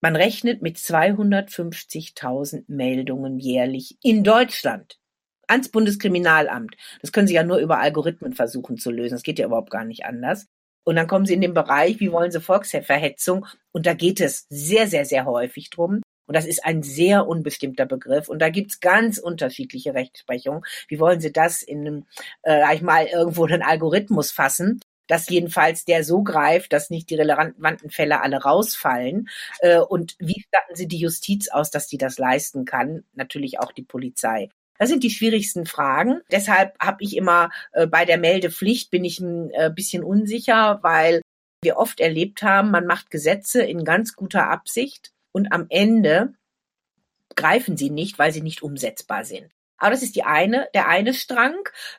Man rechnet mit 250.000 Meldungen jährlich in Deutschland ans Bundeskriminalamt. Das können Sie ja nur über Algorithmen versuchen zu lösen. Das geht ja überhaupt gar nicht anders. Und dann kommen Sie in den Bereich, wie wollen Sie Volksverhetzung? Und da geht es sehr, sehr, sehr häufig drum, und das ist ein sehr unbestimmter Begriff. Und da gibt's ganz unterschiedliche Rechtsprechungen. Wie wollen Sie das in einem, äh, sag ich mal, irgendwo einen Algorithmus fassen? dass jedenfalls der so greift, dass nicht die relevanten Fälle alle rausfallen. Äh, und wie statten Sie die Justiz aus, dass die das leisten kann? Natürlich auch die Polizei. Das sind die schwierigsten Fragen. Deshalb habe ich immer äh, bei der Meldepflicht bin ich ein äh, bisschen unsicher, weil wir oft erlebt haben, man macht Gesetze in ganz guter Absicht und am Ende greifen sie nicht, weil sie nicht umsetzbar sind. Aber das ist die eine, der eine Strang.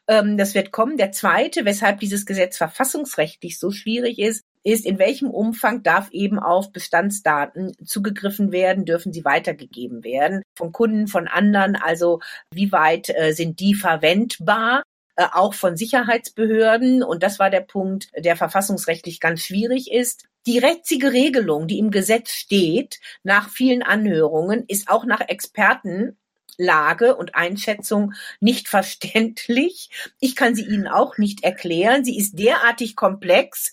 Ähm, das wird kommen. Der zweite, weshalb dieses Gesetz verfassungsrechtlich so schwierig ist, ist, in welchem Umfang darf eben auf Bestandsdaten zugegriffen werden, dürfen sie weitergegeben werden von Kunden, von anderen. Also wie weit äh, sind die verwendbar? Äh, auch von Sicherheitsbehörden. Und das war der Punkt, der verfassungsrechtlich ganz schwierig ist. Die jetzige Regelung, die im Gesetz steht, nach vielen Anhörungen, ist auch nach Experten Lage und Einschätzung nicht verständlich. Ich kann sie Ihnen auch nicht erklären. Sie ist derartig komplex,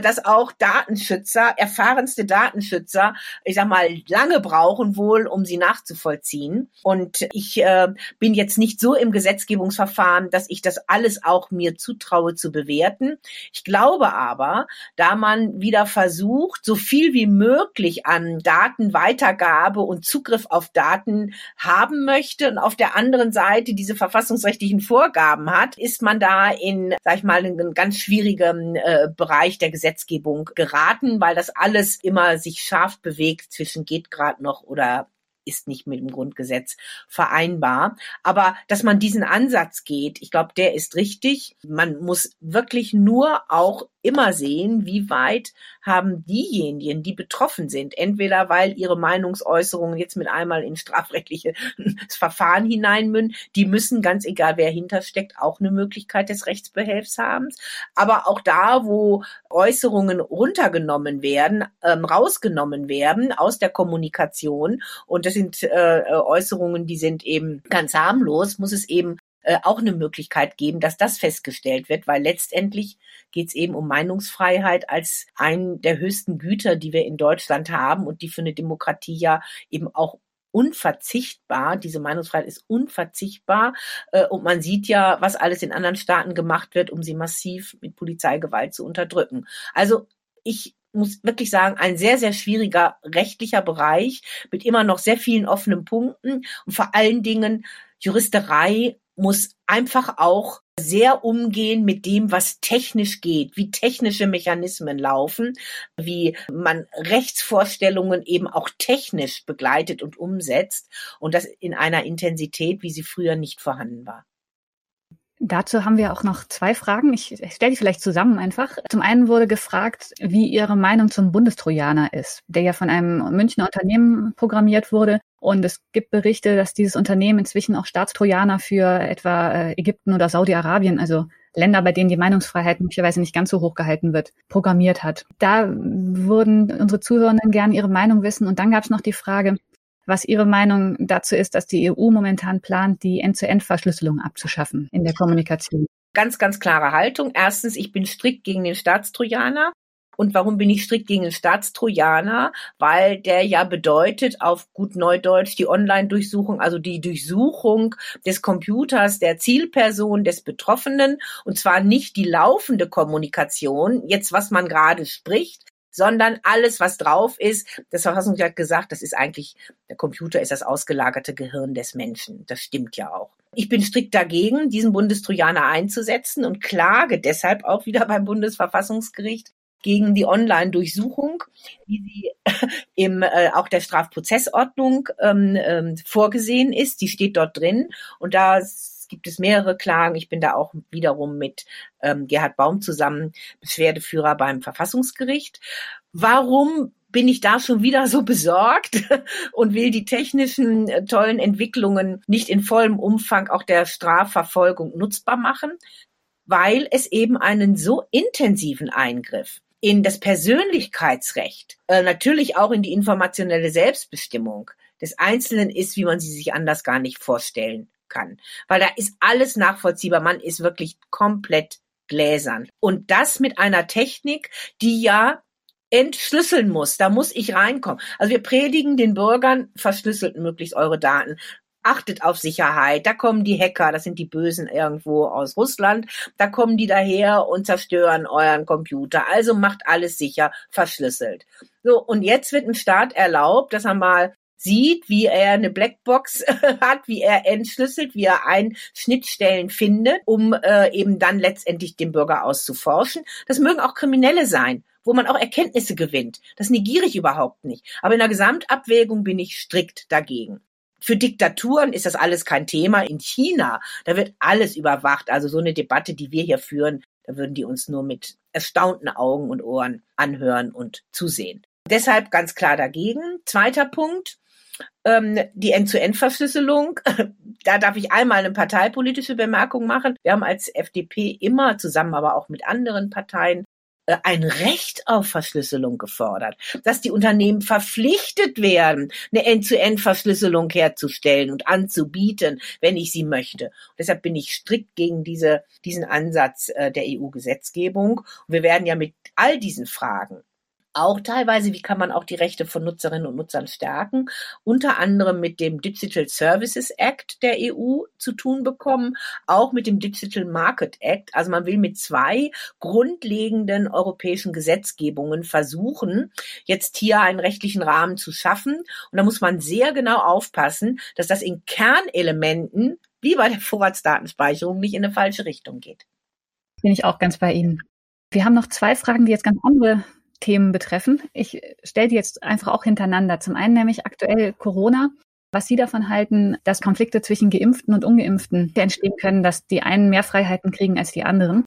dass auch Datenschützer, erfahrenste Datenschützer, ich sag mal, lange brauchen wohl, um sie nachzuvollziehen. Und ich äh, bin jetzt nicht so im Gesetzgebungsverfahren, dass ich das alles auch mir zutraue zu bewerten. Ich glaube aber, da man wieder versucht, so viel wie möglich an Datenweitergabe und Zugriff auf Daten haben möchte und auf der anderen Seite diese verfassungsrechtlichen Vorgaben hat, ist man da in, sag ich mal, einem ganz schwierigen äh, Bereich der Gesetzgebung geraten, weil das alles immer sich scharf bewegt zwischen geht gerade noch oder ist nicht mit dem Grundgesetz vereinbar. Aber dass man diesen Ansatz geht, ich glaube, der ist richtig. Man muss wirklich nur auch immer sehen, wie weit haben diejenigen, die betroffen sind, entweder weil ihre Meinungsäußerungen jetzt mit einmal in strafrechtliche Verfahren hineinmünden, die müssen, ganz egal wer hintersteckt, auch eine Möglichkeit des Rechtsbehelfs haben. Aber auch da, wo Äußerungen runtergenommen werden, ähm, rausgenommen werden aus der Kommunikation und das sind äh, Äußerungen, die sind eben ganz harmlos, muss es eben äh, auch eine Möglichkeit geben, dass das festgestellt wird, weil letztendlich geht es eben um Meinungsfreiheit als einen der höchsten Güter, die wir in Deutschland haben und die für eine Demokratie ja eben auch unverzichtbar. Diese Meinungsfreiheit ist unverzichtbar. Äh, und man sieht ja, was alles in anderen Staaten gemacht wird, um sie massiv mit Polizeigewalt zu unterdrücken. Also ich muss wirklich sagen, ein sehr, sehr schwieriger rechtlicher Bereich mit immer noch sehr vielen offenen Punkten und vor allen Dingen Juristerei muss einfach auch sehr umgehen mit dem, was technisch geht, wie technische Mechanismen laufen, wie man Rechtsvorstellungen eben auch technisch begleitet und umsetzt und das in einer Intensität, wie sie früher nicht vorhanden war. Dazu haben wir auch noch zwei Fragen. Ich stelle die vielleicht zusammen einfach. Zum einen wurde gefragt, wie Ihre Meinung zum Bundestrojaner ist, der ja von einem Münchner Unternehmen programmiert wurde. Und es gibt Berichte, dass dieses Unternehmen inzwischen auch Staatstrojaner für etwa äh, Ägypten oder Saudi-Arabien, also Länder, bei denen die Meinungsfreiheit möglicherweise nicht ganz so hoch gehalten wird, programmiert hat. Da würden unsere Zuhörenden gerne ihre Meinung wissen. Und dann gab es noch die Frage, was Ihre Meinung dazu ist, dass die EU momentan plant, die End-zu-End-Verschlüsselung abzuschaffen in der Kommunikation. Ganz, ganz klare Haltung. Erstens, ich bin strikt gegen den Staatstrojaner. Und warum bin ich strikt gegen den Staatstrojaner? Weil der ja bedeutet, auf gut Neudeutsch, die Online-Durchsuchung, also die Durchsuchung des Computers der Zielperson, des Betroffenen, und zwar nicht die laufende Kommunikation, jetzt was man gerade spricht, sondern alles, was drauf ist, das Verfassungsgericht hat gesagt, das ist eigentlich, der Computer ist das ausgelagerte Gehirn des Menschen. Das stimmt ja auch. Ich bin strikt dagegen, diesen Bundestrojaner einzusetzen und klage deshalb auch wieder beim Bundesverfassungsgericht gegen die Online-Durchsuchung, wie sie im äh, auch der Strafprozessordnung ähm, ähm, vorgesehen ist. Die steht dort drin und da gibt es mehrere Klagen. Ich bin da auch wiederum mit ähm, Gerhard Baum zusammen Beschwerdeführer beim Verfassungsgericht. Warum bin ich da schon wieder so besorgt und will die technischen äh, tollen Entwicklungen nicht in vollem Umfang auch der Strafverfolgung nutzbar machen, weil es eben einen so intensiven Eingriff in das Persönlichkeitsrecht, äh, natürlich auch in die informationelle Selbstbestimmung des Einzelnen ist, wie man sie sich anders gar nicht vorstellen kann. Weil da ist alles nachvollziehbar. Man ist wirklich komplett gläsern. Und das mit einer Technik, die ja entschlüsseln muss. Da muss ich reinkommen. Also wir predigen den Bürgern, verschlüsselt möglichst eure Daten. Achtet auf Sicherheit. Da kommen die Hacker, das sind die Bösen irgendwo aus Russland. Da kommen die daher und zerstören euren Computer. Also macht alles sicher, verschlüsselt. So, und jetzt wird ein Staat erlaubt, dass er mal sieht, wie er eine Blackbox hat, wie er entschlüsselt, wie er ein Schnittstellen findet, um äh, eben dann letztendlich den Bürger auszuforschen. Das mögen auch Kriminelle sein wo man auch Erkenntnisse gewinnt. Das negiere ich überhaupt nicht. Aber in der Gesamtabwägung bin ich strikt dagegen. Für Diktaturen ist das alles kein Thema. In China, da wird alles überwacht. Also so eine Debatte, die wir hier führen, da würden die uns nur mit erstaunten Augen und Ohren anhören und zusehen. Deshalb ganz klar dagegen. Zweiter Punkt ähm, die End-zu-End-Verschlüsselung. Da darf ich einmal eine parteipolitische Bemerkung machen. Wir haben als FDP immer zusammen, aber auch mit anderen Parteien ein Recht auf Verschlüsselung gefordert, dass die Unternehmen verpflichtet werden, eine End-zu-End-Verschlüsselung herzustellen und anzubieten, wenn ich sie möchte. Und deshalb bin ich strikt gegen diese, diesen Ansatz äh, der EU-Gesetzgebung. Wir werden ja mit all diesen Fragen auch teilweise, wie kann man auch die Rechte von Nutzerinnen und Nutzern stärken, unter anderem mit dem Digital Services Act der EU zu tun bekommen, auch mit dem Digital Market Act. Also man will mit zwei grundlegenden europäischen Gesetzgebungen versuchen, jetzt hier einen rechtlichen Rahmen zu schaffen. Und da muss man sehr genau aufpassen, dass das in Kernelementen, wie bei der Vorratsdatenspeicherung, nicht in eine falsche Richtung geht. Bin ich auch ganz bei Ihnen. Wir haben noch zwei Fragen, die jetzt ganz andere Themen betreffen. Ich stelle die jetzt einfach auch hintereinander. Zum einen nämlich aktuell Corona. Was Sie davon halten, dass Konflikte zwischen Geimpften und Ungeimpften entstehen können, dass die einen mehr Freiheiten kriegen als die anderen.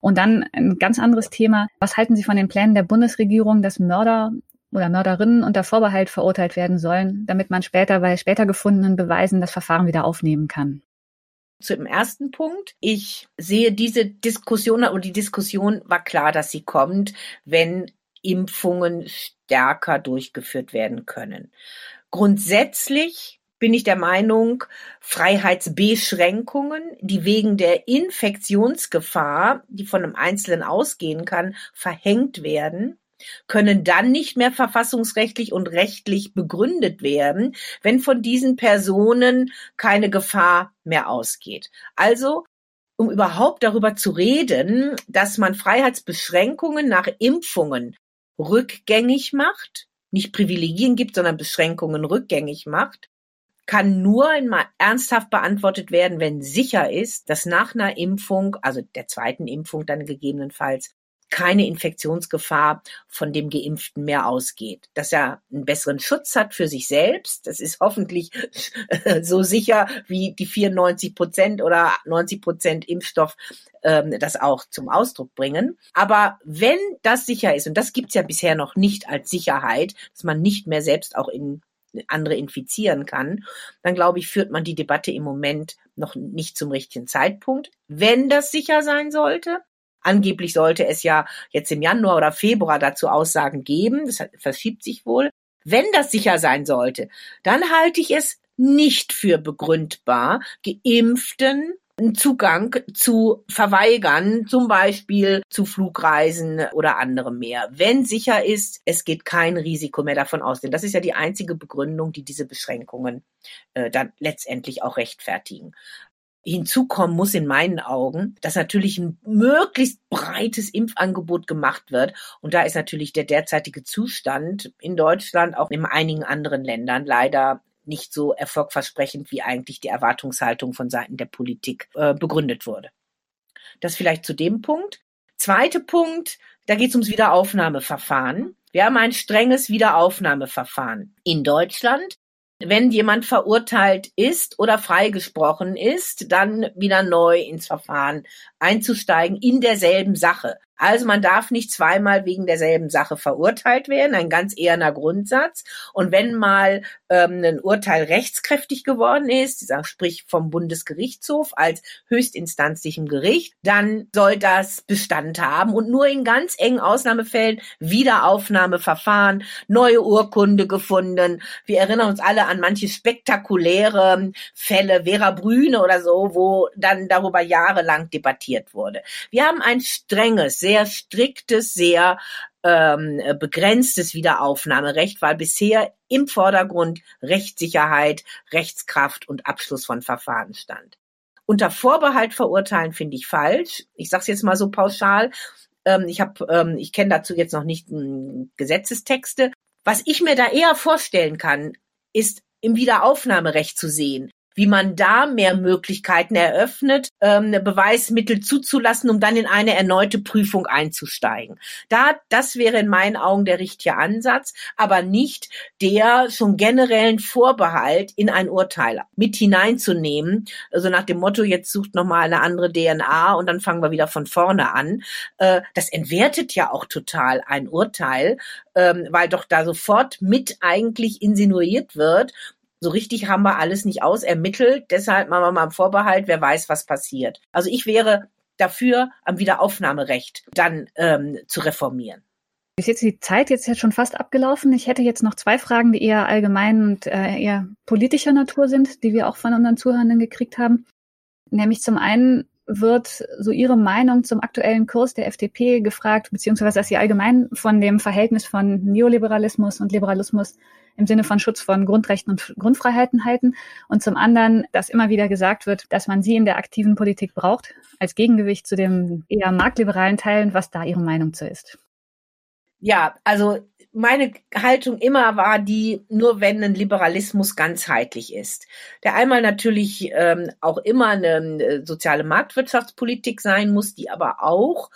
Und dann ein ganz anderes Thema. Was halten Sie von den Plänen der Bundesregierung, dass Mörder oder Mörderinnen unter Vorbehalt verurteilt werden sollen, damit man später bei später gefundenen Beweisen das Verfahren wieder aufnehmen kann? Zum ersten Punkt. Ich sehe diese Diskussion und die Diskussion war klar, dass sie kommt, wenn Impfungen stärker durchgeführt werden können. Grundsätzlich bin ich der Meinung, Freiheitsbeschränkungen, die wegen der Infektionsgefahr, die von einem Einzelnen ausgehen kann, verhängt werden, können dann nicht mehr verfassungsrechtlich und rechtlich begründet werden, wenn von diesen Personen keine Gefahr mehr ausgeht. Also um überhaupt darüber zu reden, dass man Freiheitsbeschränkungen nach Impfungen rückgängig macht, nicht Privilegien gibt, sondern Beschränkungen rückgängig macht, kann nur ernsthaft beantwortet werden, wenn sicher ist, dass nach einer Impfung, also der zweiten Impfung dann gegebenenfalls, keine Infektionsgefahr von dem Geimpften mehr ausgeht. Dass er einen besseren Schutz hat für sich selbst, das ist hoffentlich so sicher wie die 94 Prozent oder 90 Prozent Impfstoff ähm, das auch zum Ausdruck bringen. Aber wenn das sicher ist, und das gibt's ja bisher noch nicht als Sicherheit, dass man nicht mehr selbst auch in andere infizieren kann, dann glaube ich, führt man die Debatte im Moment noch nicht zum richtigen Zeitpunkt. Wenn das sicher sein sollte, Angeblich sollte es ja jetzt im Januar oder Februar dazu Aussagen geben. Das verschiebt sich wohl. Wenn das sicher sein sollte, dann halte ich es nicht für begründbar, Geimpften Zugang zu verweigern, zum Beispiel zu Flugreisen oder anderem mehr, wenn sicher ist, es geht kein Risiko mehr davon aus. Denn das ist ja die einzige Begründung, die diese Beschränkungen äh, dann letztendlich auch rechtfertigen. Hinzukommen muss in meinen Augen, dass natürlich ein möglichst breites Impfangebot gemacht wird. Und da ist natürlich der derzeitige Zustand in Deutschland, auch in einigen anderen Ländern leider nicht so erfolgversprechend, wie eigentlich die Erwartungshaltung von Seiten der Politik äh, begründet wurde. Das vielleicht zu dem Punkt. Zweiter Punkt, da geht es ums Wiederaufnahmeverfahren. Wir haben ein strenges Wiederaufnahmeverfahren in Deutschland wenn jemand verurteilt ist oder freigesprochen ist, dann wieder neu ins Verfahren einzusteigen in derselben Sache. Also man darf nicht zweimal wegen derselben Sache verurteilt werden, ein ganz eherner Grundsatz. Und wenn mal ähm, ein Urteil rechtskräftig geworden ist, sprich vom Bundesgerichtshof als höchstinstanzlichem Gericht, dann soll das Bestand haben und nur in ganz engen Ausnahmefällen Wiederaufnahmeverfahren, neue Urkunde gefunden. Wir erinnern uns alle an manche spektakuläre Fälle, Vera Brüne oder so, wo dann darüber jahrelang debattiert wurde. Wir haben ein strenges, sehr striktes, sehr ähm, begrenztes Wiederaufnahmerecht, weil bisher im Vordergrund Rechtssicherheit, Rechtskraft und Abschluss von Verfahren stand. Unter Vorbehalt verurteilen finde ich falsch. Ich sage es jetzt mal so pauschal. Ähm, ich habe, ähm, ich kenne dazu jetzt noch nicht ähm, Gesetzestexte. Was ich mir da eher vorstellen kann, ist im Wiederaufnahmerecht zu sehen wie man da mehr Möglichkeiten eröffnet, ähm, Beweismittel zuzulassen, um dann in eine erneute Prüfung einzusteigen. Da, das wäre in meinen Augen der richtige Ansatz, aber nicht der schon generellen Vorbehalt in ein Urteil mit hineinzunehmen. Also nach dem Motto, jetzt sucht nochmal eine andere DNA und dann fangen wir wieder von vorne an. Äh, das entwertet ja auch total ein Urteil, ähm, weil doch da sofort mit eigentlich insinuiert wird, so richtig haben wir alles nicht ausermittelt. Deshalb machen wir mal einen Vorbehalt, wer weiß, was passiert. Also ich wäre dafür, am Wiederaufnahmerecht dann ähm, zu reformieren. Ist jetzt die Zeit jetzt schon fast abgelaufen. Ich hätte jetzt noch zwei Fragen, die eher allgemein und äh, eher politischer Natur sind, die wir auch von unseren Zuhörenden gekriegt haben. Nämlich zum einen wird so Ihre Meinung zum aktuellen Kurs der FDP gefragt, beziehungsweise dass Sie allgemein von dem Verhältnis von Neoliberalismus und Liberalismus im Sinne von Schutz von Grundrechten und Grundfreiheiten halten. Und zum anderen, dass immer wieder gesagt wird, dass man sie in der aktiven Politik braucht, als Gegengewicht zu dem eher marktliberalen Teilen, was da Ihre Meinung zu ist. Ja, also meine Haltung immer war die, nur wenn ein Liberalismus ganzheitlich ist, der einmal natürlich ähm, auch immer eine äh, soziale Marktwirtschaftspolitik sein muss, die aber auch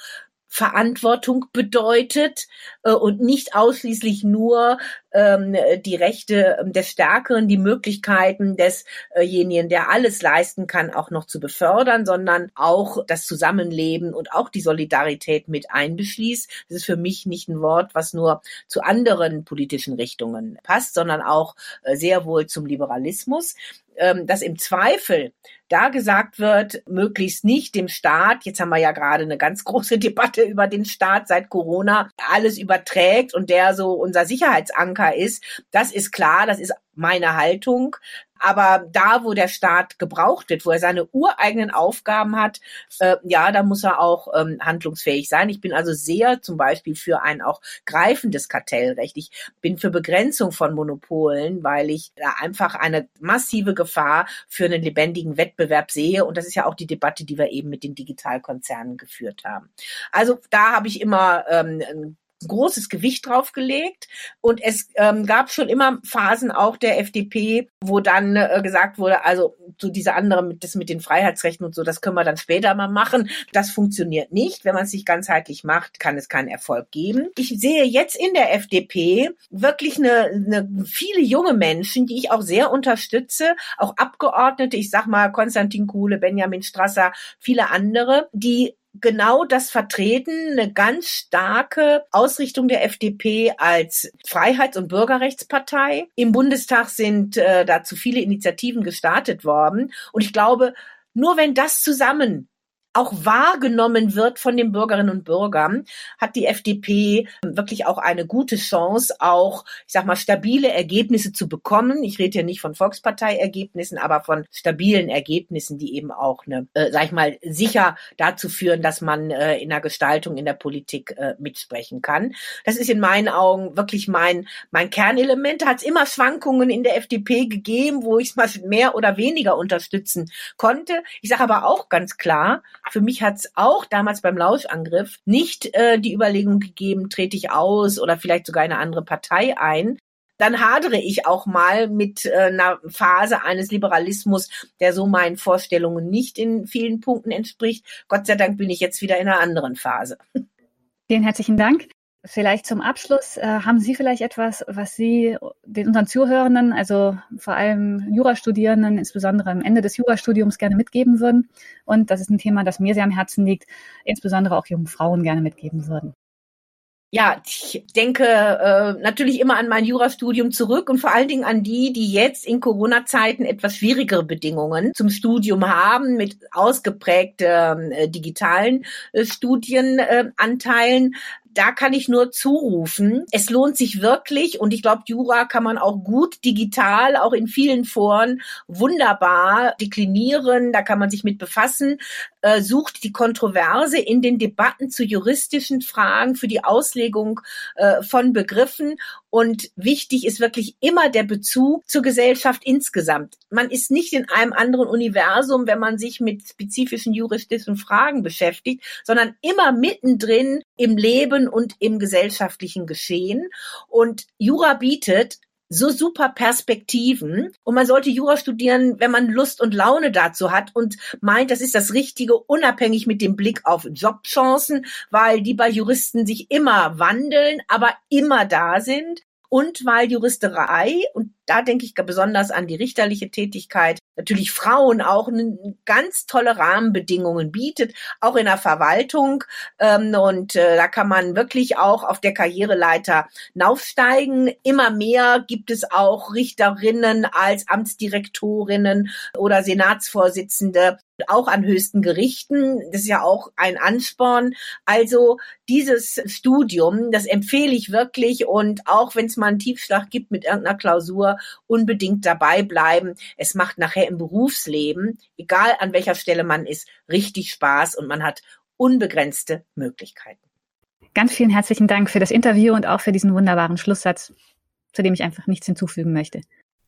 Verantwortung bedeutet äh, und nicht ausschließlich nur ähm, die Rechte ähm, des Stärkeren, die Möglichkeiten desjenigen, der alles leisten kann, auch noch zu befördern, sondern auch das Zusammenleben und auch die Solidarität mit einbeschließt. Das ist für mich nicht ein Wort, was nur zu anderen politischen Richtungen passt, sondern auch äh, sehr wohl zum Liberalismus ähm, dass im Zweifel da gesagt wird, möglichst nicht dem Staat, jetzt haben wir ja gerade eine ganz große Debatte über den Staat seit Corona, alles überträgt und der so unser Sicherheitsanker ist, das ist klar, das ist meine Haltung. Aber da, wo der Staat gebraucht wird, wo er seine ureigenen Aufgaben hat, äh, ja, da muss er auch ähm, handlungsfähig sein. Ich bin also sehr zum Beispiel für ein auch greifendes Kartellrecht. Ich bin für Begrenzung von Monopolen, weil ich da einfach eine massive Gefahr für einen lebendigen Wettbewerb sehe. Und das ist ja auch die Debatte, die wir eben mit den Digitalkonzernen geführt haben. Also da habe ich immer ähm, großes Gewicht draufgelegt. Und es ähm, gab schon immer Phasen auch der FDP, wo dann äh, gesagt wurde, also so diese andere mit das mit den Freiheitsrechten und so, das können wir dann später mal machen. Das funktioniert nicht. Wenn man es sich ganzheitlich macht, kann es keinen Erfolg geben. Ich sehe jetzt in der FDP wirklich eine, eine viele junge Menschen, die ich auch sehr unterstütze, auch Abgeordnete, ich sag mal Konstantin Kuhle, Benjamin Strasser, viele andere, die genau das vertreten, eine ganz starke Ausrichtung der FDP als Freiheits- und Bürgerrechtspartei. Im Bundestag sind äh, dazu viele Initiativen gestartet worden. Und ich glaube, nur wenn das zusammen auch wahrgenommen wird von den Bürgerinnen und Bürgern, hat die FDP wirklich auch eine gute Chance, auch, ich sag mal, stabile Ergebnisse zu bekommen. Ich rede hier nicht von Volksparteiergebnissen, aber von stabilen Ergebnissen, die eben auch, eine, äh, sag ich mal, sicher dazu führen, dass man äh, in der Gestaltung in der Politik äh, mitsprechen kann. Das ist in meinen Augen wirklich mein, mein Kernelement. Da hat es immer Schwankungen in der FDP gegeben, wo ich es mal mehr oder weniger unterstützen konnte. Ich sage aber auch ganz klar, für mich hat es auch damals beim Lauschangriff nicht äh, die Überlegung gegeben, trete ich aus oder vielleicht sogar eine andere Partei ein. Dann hadere ich auch mal mit äh, einer Phase eines Liberalismus, der so meinen Vorstellungen nicht in vielen Punkten entspricht. Gott sei Dank bin ich jetzt wieder in einer anderen Phase. Vielen herzlichen Dank. Vielleicht zum Abschluss, äh, haben Sie vielleicht etwas, was Sie den unseren Zuhörenden, also vor allem Jurastudierenden, insbesondere am Ende des Jurastudiums gerne mitgeben würden? Und das ist ein Thema, das mir sehr am Herzen liegt, insbesondere auch jungen Frauen gerne mitgeben würden. Ja, ich denke äh, natürlich immer an mein Jurastudium zurück und vor allen Dingen an die, die jetzt in Corona-Zeiten etwas schwierigere Bedingungen zum Studium haben, mit ausgeprägten äh, digitalen äh, Studienanteilen da kann ich nur zurufen, es lohnt sich wirklich und ich glaube, Jura kann man auch gut digital, auch in vielen Foren wunderbar deklinieren, da kann man sich mit befassen, äh, sucht die Kontroverse in den Debatten zu juristischen Fragen für die Auslegung äh, von Begriffen und wichtig ist wirklich immer der Bezug zur Gesellschaft insgesamt. Man ist nicht in einem anderen Universum, wenn man sich mit spezifischen juristischen Fragen beschäftigt, sondern immer mittendrin im Leben und im gesellschaftlichen Geschehen. Und Jura bietet so super Perspektiven. Und man sollte Jura studieren, wenn man Lust und Laune dazu hat und meint, das ist das Richtige, unabhängig mit dem Blick auf Jobchancen, weil die bei Juristen sich immer wandeln, aber immer da sind. Und weil Juristerei, und da denke ich besonders an die richterliche Tätigkeit, natürlich Frauen auch ganz tolle Rahmenbedingungen bietet, auch in der Verwaltung. Ähm, und äh, da kann man wirklich auch auf der Karriereleiter naufsteigen. Immer mehr gibt es auch Richterinnen als Amtsdirektorinnen oder Senatsvorsitzende auch an höchsten Gerichten. Das ist ja auch ein Ansporn. Also dieses Studium, das empfehle ich wirklich und auch wenn es mal einen Tiefschlag gibt mit irgendeiner Klausur, unbedingt dabei bleiben. Es macht nachher im Berufsleben, egal an welcher Stelle man ist, richtig Spaß und man hat unbegrenzte Möglichkeiten. Ganz vielen herzlichen Dank für das Interview und auch für diesen wunderbaren Schlusssatz, zu dem ich einfach nichts hinzufügen möchte.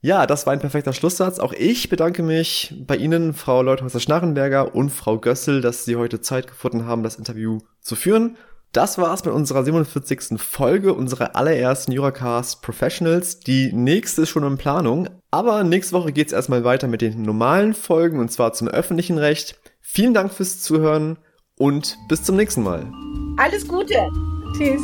Ja, das war ein perfekter Schlusssatz. Auch ich bedanke mich bei Ihnen, Frau Leuthäuser-Schnarrenberger und Frau Gössel, dass Sie heute Zeit gefunden haben, das Interview zu führen. Das war's mit unserer 47. Folge unserer allerersten Juracast Professionals. Die nächste ist schon in Planung, aber nächste Woche geht's erstmal weiter mit den normalen Folgen und zwar zum öffentlichen Recht. Vielen Dank fürs Zuhören und bis zum nächsten Mal. Alles Gute. Tschüss.